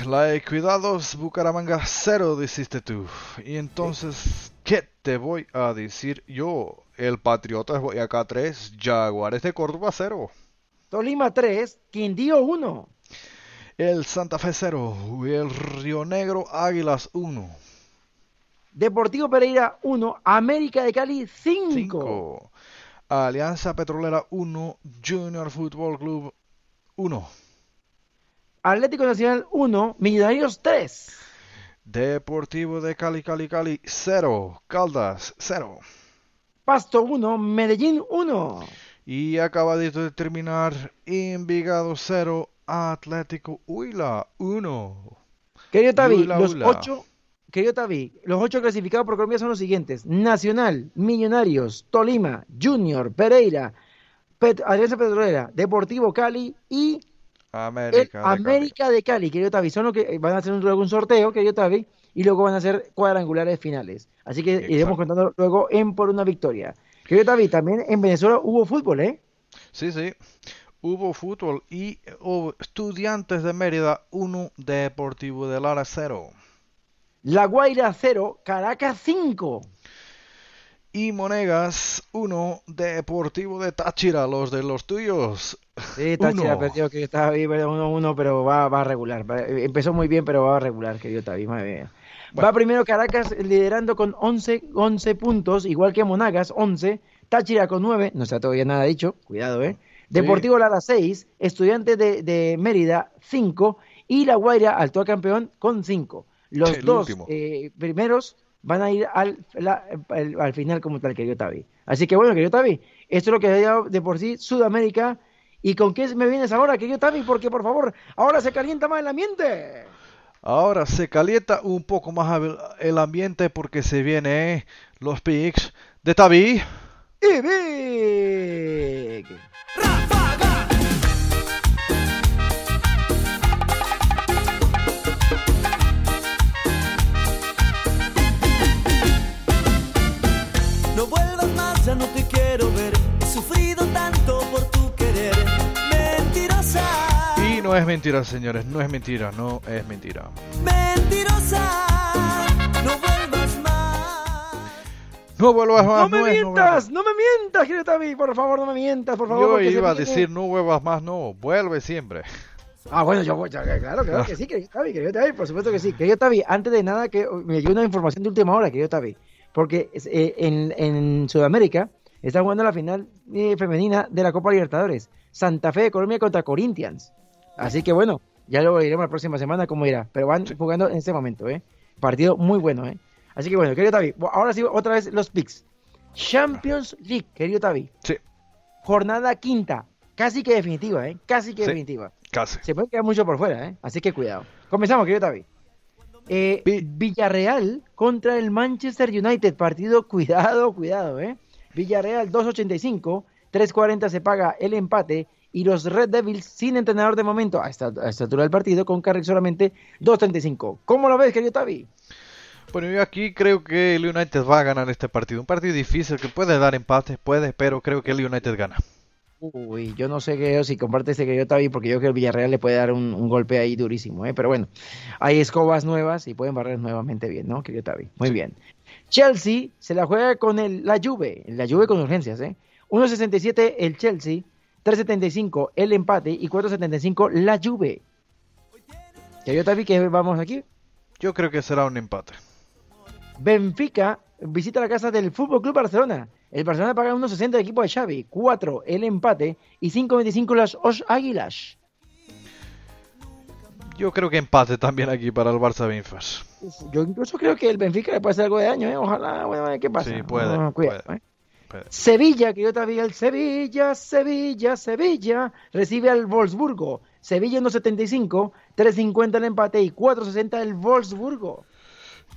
La Equidados Bucaramanga 0 dijiste tú. Y entonces, ¿qué te voy a decir yo? El Patriotas Boyacá 3, Jaguares de Córdoba 0. Tolima 3, Quindío 1. El Santa Fe 0. Y el Río Negro Águilas 1. Deportivo Pereira 1, América de Cali 5. Alianza Petrolera 1, Junior Fútbol Club 1. Atlético Nacional 1, Millonarios 3. Deportivo de Cali, Cali, Cali 0, Caldas 0. Pasto 1, Medellín 1. Y acabadito de terminar, Envigado 0, Atlético Huila 1. Querido Tavi, los 8 querido Tavi, los ocho clasificados por Colombia son los siguientes: Nacional, Millonarios, Tolima, Junior, Pereira, Pet- Alianza Petrolera, Deportivo Cali y América. de Cali. De Cali, querido Tavi. Son los que eh, van a hacer un- luego un sorteo, querido Tavi, y luego van a hacer cuadrangulares finales. Así que iremos contando luego en por una victoria. Querido Tavi, también en Venezuela hubo fútbol, ¿eh? Sí, sí. Hubo fútbol y hubo Estudiantes de Mérida 1, Deportivo de Lara 0. La Guaira 0, Caracas 5. Y Monegas 1, Deportivo de Táchira, los de los tuyos. Sí, Táchira Uno. perdió, que estaba ahí 1-1, pero va, va a regular. Eh, empezó muy bien, pero va a regular, querido Tavi, madre mía. Va primero Caracas liderando con 11, 11 puntos, igual que Monagas, 11. Táchira con 9, no está todavía nada dicho, cuidado, ¿eh? Deportivo Lara 6, Estudiantes de, de Mérida 5 y La Guaira, actual campeón, con 5. Los El dos eh, primeros van a ir al, la- al, al final como tal, querido Tavi. Así que bueno, querido Tavi, esto es lo que ha dado de por sí Sudamérica. ¿Y con qué me vienes ahora, querido Tavi? Porque por favor, ahora se calienta más el ambiente. Ahora se calienta un poco más el- el ambiente porque se vienen los picks de Tavi. Y Big. No vuelvas más, ya no te quiero ver. He sufrido tanto por tu querer. Mentirosa, Y no es mentira, señores, no es mentira, no es mentira. mentirosa. No vuelvas más. No vuelvas más, No me no es, no mientas, no me mientas, querido Tavi, por favor, no me mientas, por favor. Yo iba a viene- decir no vuelvas más, no, vuelve siempre. Ah, bueno, yo voy, claro, claro <laughs> que sí, querido Tavi, querido Tavi, por supuesto que sí. Querido Tavi, antes de nada, que me llegó una información de última hora, querido Tavi, porque eh, en, en Sudamérica está jugando la final eh, femenina de la Copa Libertadores, Santa Fe de Colombia contra Corinthians. Así que bueno, ya lo diremos la próxima semana cómo irá, pero van jugando en este momento, ¿eh? Partido muy bueno, ¿eh? Así que bueno, querido Tavi, ahora sí, otra vez los picks. Champions League, querido Tavi. Sí. Jornada quinta, casi que definitiva, ¿eh? Casi que Sí. definitiva. Casi. Se puede quedar mucho por fuera, ¿eh? Así que cuidado. Comenzamos, querido Tavi. Eh, Villarreal contra el Manchester United. Partido, <laughs> cuidado, cuidado, ¿eh? Villarreal 2.85, 3.40 se paga el empate. Y los Red Devils sin entrenador de momento a esta, a esta altura del partido con carry solamente 2.35. ¿Cómo lo ves, querido Tavi? Bueno, yo aquí creo que el United va a ganar este partido. Un partido difícil que puede dar empate, puede, pero creo que el United gana. Uy, yo no sé qué, si comparte este que yo Tavi, porque yo creo que el Villarreal le puede dar un, un golpe ahí durísimo, ¿eh? Pero bueno, hay escobas nuevas y pueden barrer nuevamente bien, ¿no? Que Tavi. Muy bien. Chelsea se la juega con el, la Juve, la Juve con urgencias, ¿eh? 1.67 el Chelsea, 3.75 el empate y 4.75 la Juve. Que yo Tavi, que vamos aquí. Yo creo que será un empate. Benfica visita la casa del Fútbol Club Barcelona. El Barcelona paga 1.60 el equipo de Xavi, 4 el empate y 5.25 las Os Águilas. Yo creo que empate también aquí para el Barça Benfica. Yo incluso creo que el Benfica le puede hacer algo de daño, ¿eh? Ojalá, bueno, a ver qué pasa. Sí, puede, No, cuidado, puede, ¿eh? puede. Sevilla, que yo todavía el Sevilla, Sevilla, Sevilla, recibe al Wolfsburgo. Sevilla 1.75, 3.50 el empate y 4.60 el Wolfsburgo.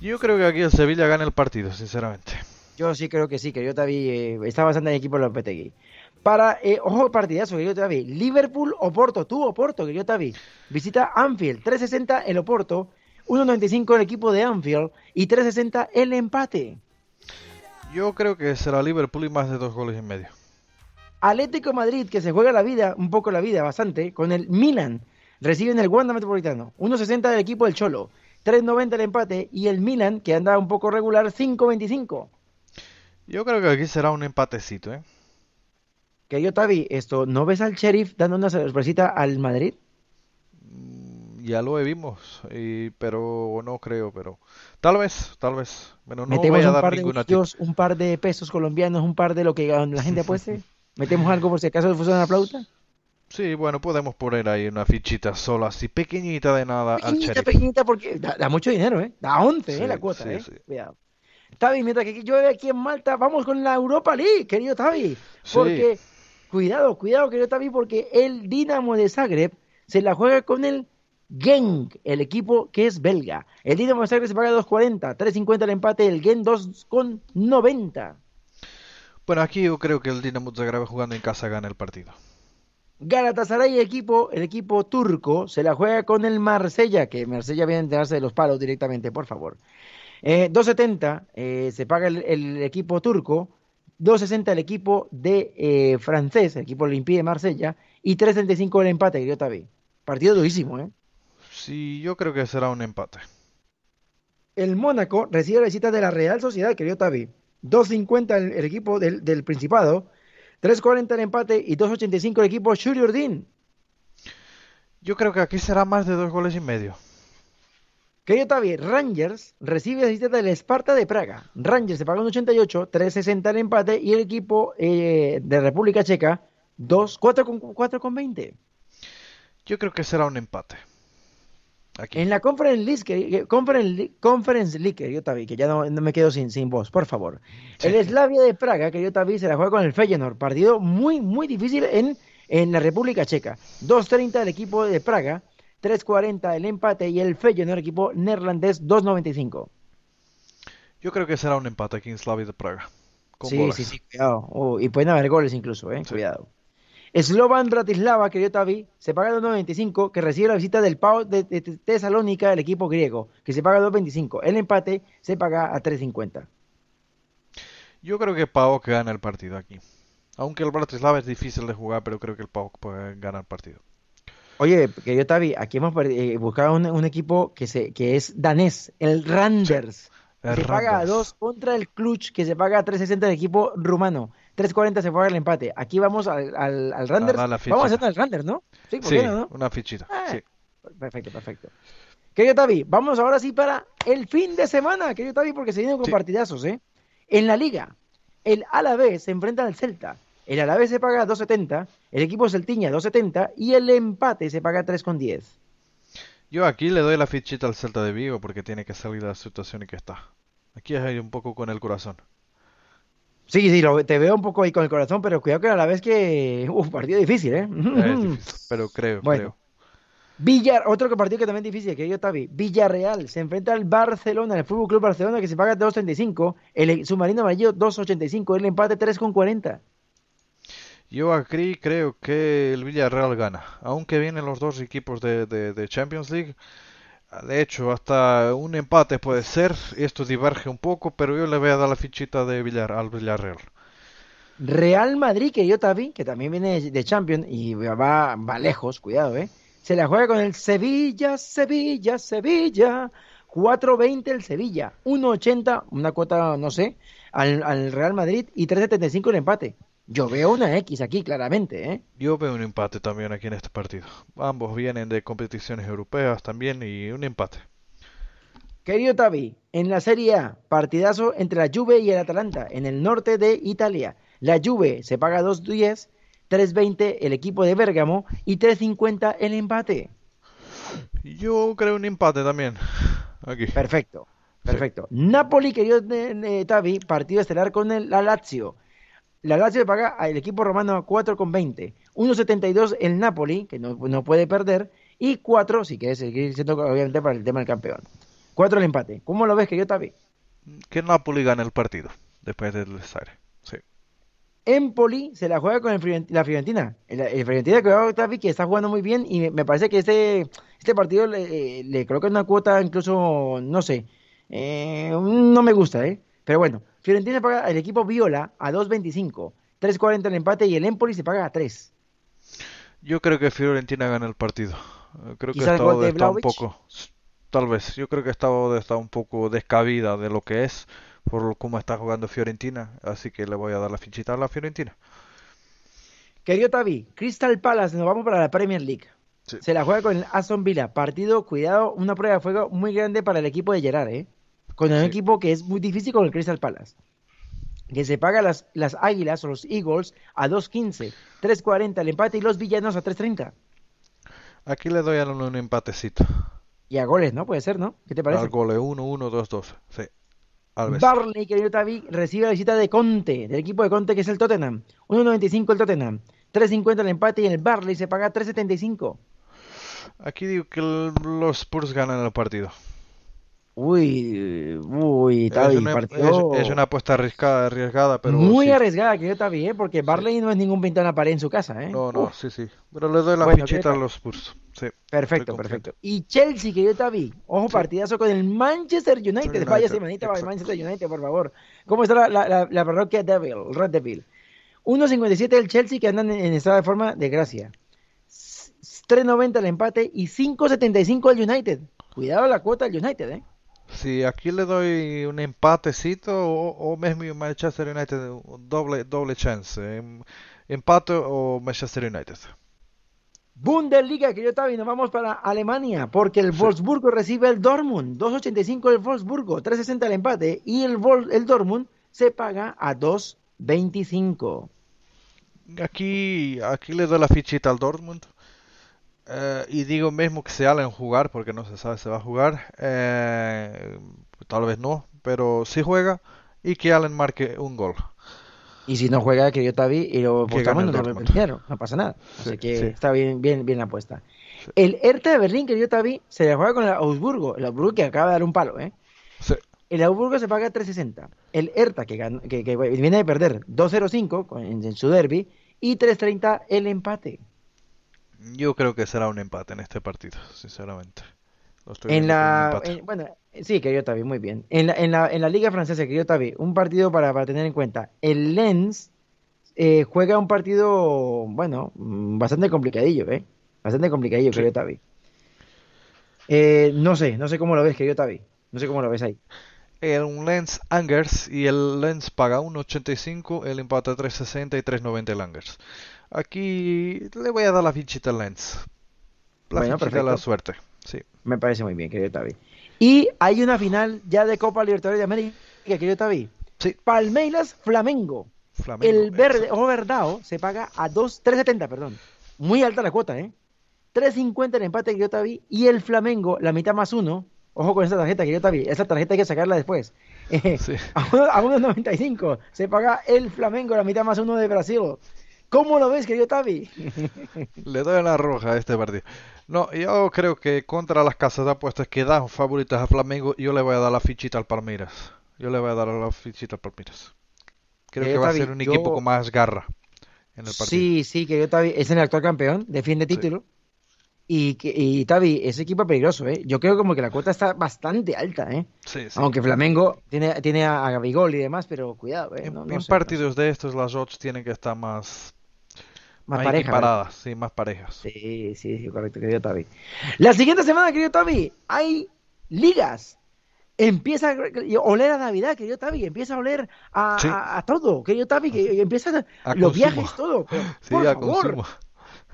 Yo creo que aquí el Sevilla gana el partido, sinceramente. Yo sí creo que sí, que yo todavía eh, está bastante en el equipo de Lopetegui. Para, eh, ojo, partidazo, que yo todavía Liverpool Oporto, tú Oporto, que yo Visita Anfield, 3.60 el Oporto, 1.95 el equipo de Anfield y 3.60 el empate. Yo creo que será Liverpool y más de dos goles y medio. Atlético de Madrid, que se juega la vida, un poco la vida, bastante, con el Milan. Reciben el Wanda Metropolitano. 1.60 del equipo del Cholo. 3.90 el empate. Y el Milan, que anda un poco regular, 5.25. Yo creo que aquí será un empatecito, ¿eh? Que yo, Tavi, esto, ¿no ves al Sheriff dando una sorpresita al Madrid? Ya lo vimos, y- pero no creo, pero tal vez, tal vez. Bueno, no Metemos voy a un dar par de ninguna tip. euros, un par de pesos colombianos, un par de lo que la gente <laughs> apueste. Metemos algo por si acaso funciona la flauta. Sí, bueno, podemos poner ahí una fichita solo así, pequeñita de nada al Pequeñita, sheriff. pequeñita, porque da, da mucho dinero, ¿eh? Da 11, Sí, ¿eh? La cuota, sí, ¿eh? sí. Cuidado. Tavi, mientras que llueve aquí en Malta, vamos con la Europa League, querido Tavi. Sí. Porque, cuidado, cuidado, querido Tavi, porque el Dinamo de Zagreb se la juega con el Genk, el equipo que es belga. El Dinamo de Zagreb se paga 2.40, 3.50 el empate, el Genk 2.90. Bueno, aquí yo creo que el Dinamo Zagreb jugando en casa gana el partido. Galatasaray, equipo, el equipo turco, se la juega con el Marsella, que Marsella viene a enterarse de los palos directamente, por favor. Eh, 2.70 eh, se paga el, el equipo turco, 2.60 el equipo de eh, francés, el equipo Olympique de Marsella, y 3.35 el empate, yo también. Partido durísimo, ¿eh? Sí, yo creo que será un empate. El Mónaco recibe la visita de la Real Sociedad, querido Tavi. 2.50 el, el equipo del, del Principado, 3.40 el empate y 2.85 el equipo Shuriurdin. Yo creo que aquí será más de dos goles y medio. Querido Tavi, Rangers recibe visita del Esparta de Praga. Rangers se paga un 88, 3.60 el empate y el equipo eh, de República Checa 2, 4 con, 4 con 20. Yo creo que será un empate. Aquí. En la Conference League, que- Conference, League- Conference League, querido Tavi, que ya no, no me quedo sin, sin voz, por favor. El Slavia de Praga, querido Tavi, se la juega con el Feyenoord. Partido muy, muy difícil en, en la República Checa. 2.30 el equipo de Praga, 3.40 el empate y el Feyenoord, equipo neerlandés, 2.95. Yo creo que será un empate aquí en Slavia de Praga. Con Sí, goles. sí, sí, cuidado. Oh, y pueden haber goles incluso, eh, cuidado. Slovan Bratislava, querido Tavi, se paga 2.95, que recibe la visita del Pau de, de- de Tesalónica, el equipo griego, que se paga 2.25. El empate se paga a 3.50. Yo creo que PAOK gana el partido aquí. Aunque el Bratislava es difícil de jugar, pero creo que el PAOK puede ganar el partido. Oye, querido Tavi, aquí hemos eh, buscado un, un equipo que, se, que es danés, el Randers. el se paga a Randers. 2 contra el Cluj, que se paga a 3.60 el equipo rumano. 3.40 se paga el empate. Aquí vamos al, al, al Randers. la Vamos a hacer el Randers, ¿no? Sí, ¿por Sí, qué no, no? una fichita. Ah, sí. Perfecto, perfecto. Querido Tavi, vamos ahora sí para el fin de semana, querido Tavi, porque se vienen con partidazos, ¿eh? En la liga, el Alavés se enfrenta al Celta. El Alavés se paga 2.70, el equipo Celtiña 2.70 y el empate se paga 3.10. Yo aquí le doy la fichita al Celta de Vigo porque tiene que salir de la situación en que está. Aquí es ahí un poco con el corazón. Sí, sí, lo- te veo un poco ahí con el corazón, pero cuidado que a la vez que... <laughs> Uf, partido difícil, ¿eh? Es difícil, pero creo, <laughs> Bueno. creo. Villar, otro que partido que también es difícil, querido Tavi. Villarreal se enfrenta al Barcelona, el Fútbol Club Barcelona, que se paga 2.35. El submarino amarillo 2.85. El empate 3.40. Yo aquí creo que el Villarreal gana. Aunque vienen los dos equipos de, Champions League, De hecho, hasta un empate puede ser. Esto diverge un poco, pero yo le voy a dar la fichita de Villar, al Villarreal. Real Madrid, que yo también, que también viene de- Champions y va, va lejos, cuidado, ¿eh? Se la juega con el Sevilla, Sevilla, Sevilla. 4.20 el Sevilla, 1.80, una cuota, no sé, al, al Real Madrid y 3.75 el empate. Yo veo una X aquí, claramente, ¿eh? Yo veo un empate también aquí en este partido. Ambos vienen de competiciones europeas también y un empate. Querido Tavi, en la Serie A, partidazo entre la Juve y el Atalanta, en el norte de Italia. La Juve se paga 2.10, 3.20 el equipo de Bérgamo y 3.50 el empate. Yo creo un empate también. Aquí. Perfecto, perfecto. Napoli, querido eh, eh, Tavi, partido estelar con el, la Lazio. La Lazio le paga al equipo romano a 4,20. 1,72 el Napoli, que no, no puede perder. Y 4, si quieres seguir siendo obviamente para el tema del campeón. 4 el empate. ¿Cómo lo ves, querido Tavi? Que Napoli gane el partido después del desastre. Sí. Empoli se la juega con el la Fiorentina. El, el Fiorentina que que está jugando muy bien y me, parece que este, este partido le, le coloca una cuota incluso, no sé, eh, no me gusta, ¿eh? Pero bueno, Fiorentina paga el equipo Viola a 2.25, 3.40 el empate y el Empoli se paga a 3. Yo creo que Fiorentina gana el partido. Eh, Creo que estar un poco. Tal vez. Yo creo que de estar un poco descabida de lo que es por lo- cómo está jugando Fiorentina. Así que le voy a dar la fichita a la Fiorentina. Querido Tavi, Crystal Palace, nos vamos para la Premier League. Se la juega con el Aston Villa. Partido, cuidado, una prueba de fuego muy grande para el equipo de Gerard, ¿eh? Con un equipo que es muy difícil con el Crystal Palace. Que se paga las, las Águilas o los Eagles a 2.15, 3.40 el empate y los Villanos a 3.30. Aquí le doy a un, un empatecito. Y a goles, ¿no? Puede ser, ¿no? ¿Qué te parece? Al gole 1-1, 2-2. Sí. Alves. Barley, querido Tavi, recibe la visita de Conte, del equipo de Conte que es el Tottenham. 1.95 el Tottenham, 3.50 el empate y en el Barley se paga 3.75. Aquí digo que los Spurs ganan el partido. Uy, uy, Tavi, es, una, es- es una apuesta arriesgada, arriesgada pero muy sí. arriesgada, querido Tavi, ¿eh? Porque Barley no es ningún la pared en su casa, ¿eh? No, no, Uf. sí, sí. Pero le doy la Bueno, fichita ¿qué a los Spurs. Sí, Perfecto, perfecto. Y Chelsea, querido Tavi, ojo, partidazo con el Manchester United. United, Vaya semanita para el Manchester United, por favor. ¿Cómo está la, la, la, la parroquia Devil, Red Devil? 1.57 el Chelsea que andan en, en estado de forma de gracia. S- 3.90 el empate y 5.75 el United. Cuidado la cuota del United, ¿eh? Sí, aquí le doy un empatecito o, o mismo Manchester United, un doble, doble chance. em, Empate o Manchester United. Bundesliga, querido Tavi, nos vamos para Alemania, porque el Wolfsburgo recibe el Dortmund, 2.85 el Wolfsburgo, 3.60 el empate, y el, Vol- el Dortmund se paga a 2.25. Aquí, aquí le doy la fichita al Dortmund. Eh, y digo mismo que se Allen jugar, porque no se sabe si va a jugar. Eh, tal vez no, pero si juega y que Allen marque un gol. Y si no juega, querido Tavi, y lo Que apostamos, no dinero, no pasa nada. Así Sí, que sí. está bien, bien, bien la apuesta. El Hertha de Berlín, querido Tavi, se le juega con el Augsburgo, el Augsburgo que acaba de dar un palo, ¿eh? El Augsburgo se paga 3.60. El Hertha, que, ganó- que, que viene de perder 2.05 con- en, en su derby, y 3.30 el empate. Yo creo que será un empate en este partido, sinceramente. Lo estoy En la, en- bueno, sí, querido Tavi, muy bien. En la, en la, en la Liga Francesa, querido Tavi, un partido para, para tener en cuenta. El Lens eh, juega un partido, bueno, mm, bastante complicadillo, ¿eh? Bastante complicadillo, querido Tavi. Eh, no sé, no sé cómo lo ves, querido Tavi. No sé cómo lo ves ahí. El Lens Angers y el Lens paga 1.85, el empate 3.60 y 3.90 el Angers. Aquí le voy a dar la fichita al Lens. La Bueno, fichita de la suerte. Sí. Me parece muy bien, querido Tavi. Y hay una final ya de Copa Libertadores de América, querido Tavi. Sí. Palmeiras Flamengo. Flamengo, el verde, o verdao, se paga a 2, 3.70, perdón. Muy alta la cuota, ¿eh? 3.50 el empate, querido Tavi. Y el Flamengo, la mitad más uno. Ojo con esa tarjeta, querido Tavi. Esa tarjeta hay que sacarla después. <laughs> Eh, a, uno- a 1.95 se paga el Flamengo, la mitad más uno de Brasil. ¿Cómo lo ves, querido Tavi? <laughs> Le doy la roja a este partido. No, yo creo que contra las casas de apuestas que dan favoritas a Flamengo, yo le voy a dar la fichita al Palmeiras. Yo le voy a dar la fichita al Palmeiras. Creo que va a ser un yo- equipo con más garra en el partido. Sí, sí, querido Tavi. Es el actual campeón, defiende título. Y, que- y Tavi, ese equipo es peligroso, ¿eh? Yo creo como que la cuota está bastante alta, ¿eh? Sí, sí. Aunque Flamengo tiene, tiene a Gabigol y demás, pero cuidado, ¿eh? No, no en sé, partidos de estos las odds tienen que estar más, Más más pareja, equiparadas, sí, más parejas. Sí, sí, sí, correcto, querido Tavi. La siguiente semana, querido Tavi, hay ligas. Empieza a oler a Navidad, querido Tavi, empieza a oler a, Sí. a- a todo, querido Tavi, que empieza a, A los consumo. viajes, todo. pero, <laughs> Sí, por a favor, consumo.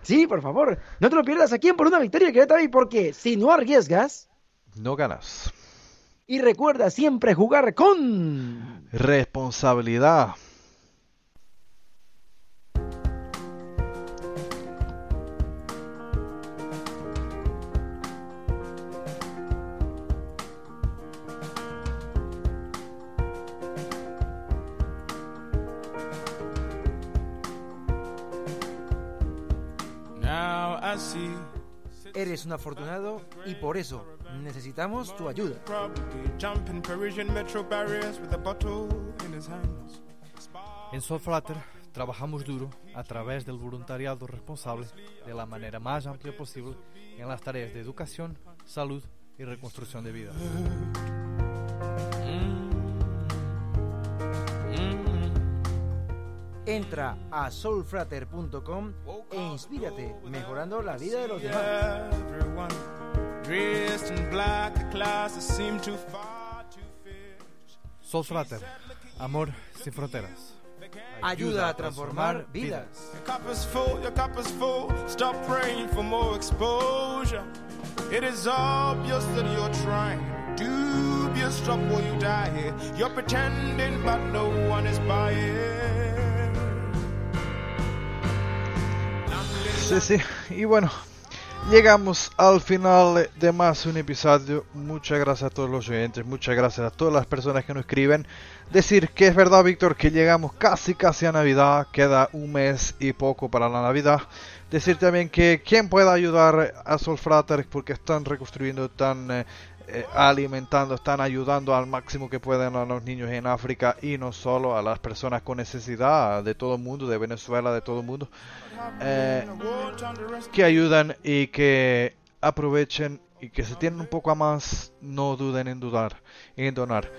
sí, por favor, no te lo pierdas aquí en Por una Victoria, querido Tavi, porque si no arriesgas, No ganas. y recuerda siempre jugar con... Responsabilidad. Eres un afortunado y por eso necesitamos tu ayuda. probably jumping Parisian metro barriers with a bottle in his hands. En Solfrater trabajamos duro a través del voluntariado responsable de la manera más amplia posible en las tareas de educación, salud y reconstrucción de vida. Entra a soulfrater.com e inspírate mejorando la vida de los demás. Fit. Solfrater, amor sin fronteras. Ayuda a transformar vidas. Your cup is full, your cup is full. Stop praying for more exposure. It is obvious that you're trying. Dubious, while you die here. You're pretending, but no one is buying. Sí, sí. Y bueno, llegamos al final de más un episodio. Muchas gracias a todos los oyentes, muchas gracias a todas las personas que nos escriben. Decir que es verdad, Víctor, que llegamos casi casi a Navidad, queda un mes y poco para la Navidad. Decir también que quien pueda ayudar a Solfrater porque están reconstruyendo, están eh, eh, alimentando, están ayudando al máximo que pueden a los niños en África y no solo a las personas con necesidad de todo el mundo, de Venezuela, de todo el mundo. Eh, que ayudan y que aprovechen y que se tienen un poco más, no duden en dudar, en donar.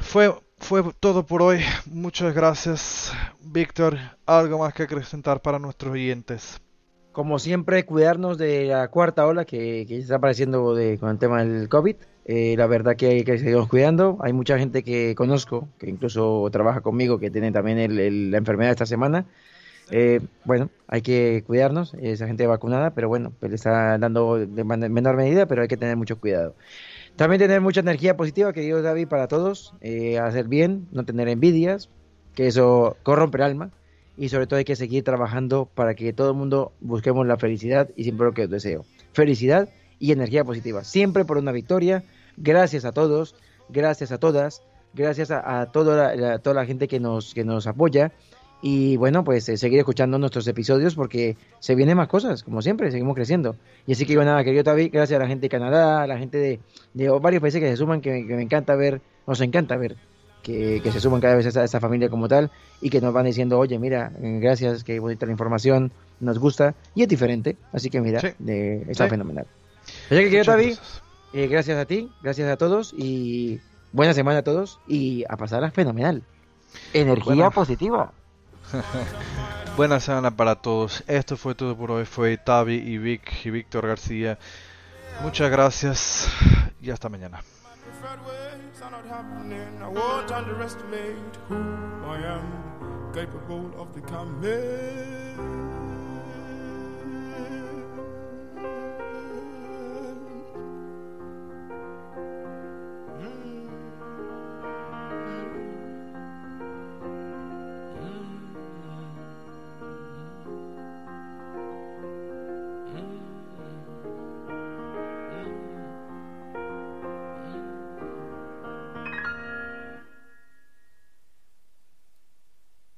Fue, fue todo por hoy. Muchas gracias, Víctor. ¿Algo más que acrescentar para nuestros oyentes? Como siempre, cuidarnos de la cuarta ola que, que está apareciendo de- con el tema del COVID. Eh, la verdad que hay que seguirnos cuidando. Hay mucha gente que conozco, que incluso trabaja conmigo, que tiene también el- el- la enfermedad esta semana. Eh, bueno, hay que cuidarnos, esa gente vacunada, pero bueno, pues le está dando de menor medida, pero hay que tener mucho cuidado. También tener mucha energía positiva, querido David, para todos, eh, hacer bien, no tener envidias, que eso corrompe el alma, y sobre todo hay que seguir trabajando para que todo el mundo busquemos la felicidad y siempre lo que os deseo. Felicidad y energía positiva, siempre por una victoria. Gracias a todos, gracias a todas, gracias a, toda, la, toda la gente que nos, que nos apoya. Y bueno, pues eh, seguir escuchando nuestros episodios porque se vienen más cosas, como siempre, seguimos creciendo. Y así que bueno, nada, querido Tavi, gracias a la gente de Canadá, a la gente de, de varios países que se suman, que, que me encanta ver, nos encanta ver que, que se suman cada vez a esta, a esta familia como tal y que nos van diciendo, oye, mira, gracias, qué bonita la información, nos gusta y es diferente. Así que mira, eh, está Sí. fenomenal. Así que Tavi, eh, gracias a ti, gracias a todos y buena semana a todos y a pasarla fenomenal. Energía Bueno. positiva. <laughs> Buena semana para todos. Esto fue todo por hoy. Fue Tavi y Vic y Víctor García. Muchas gracias y hasta mañana. Are not happening. I won't underestimate who I am, capable of becoming.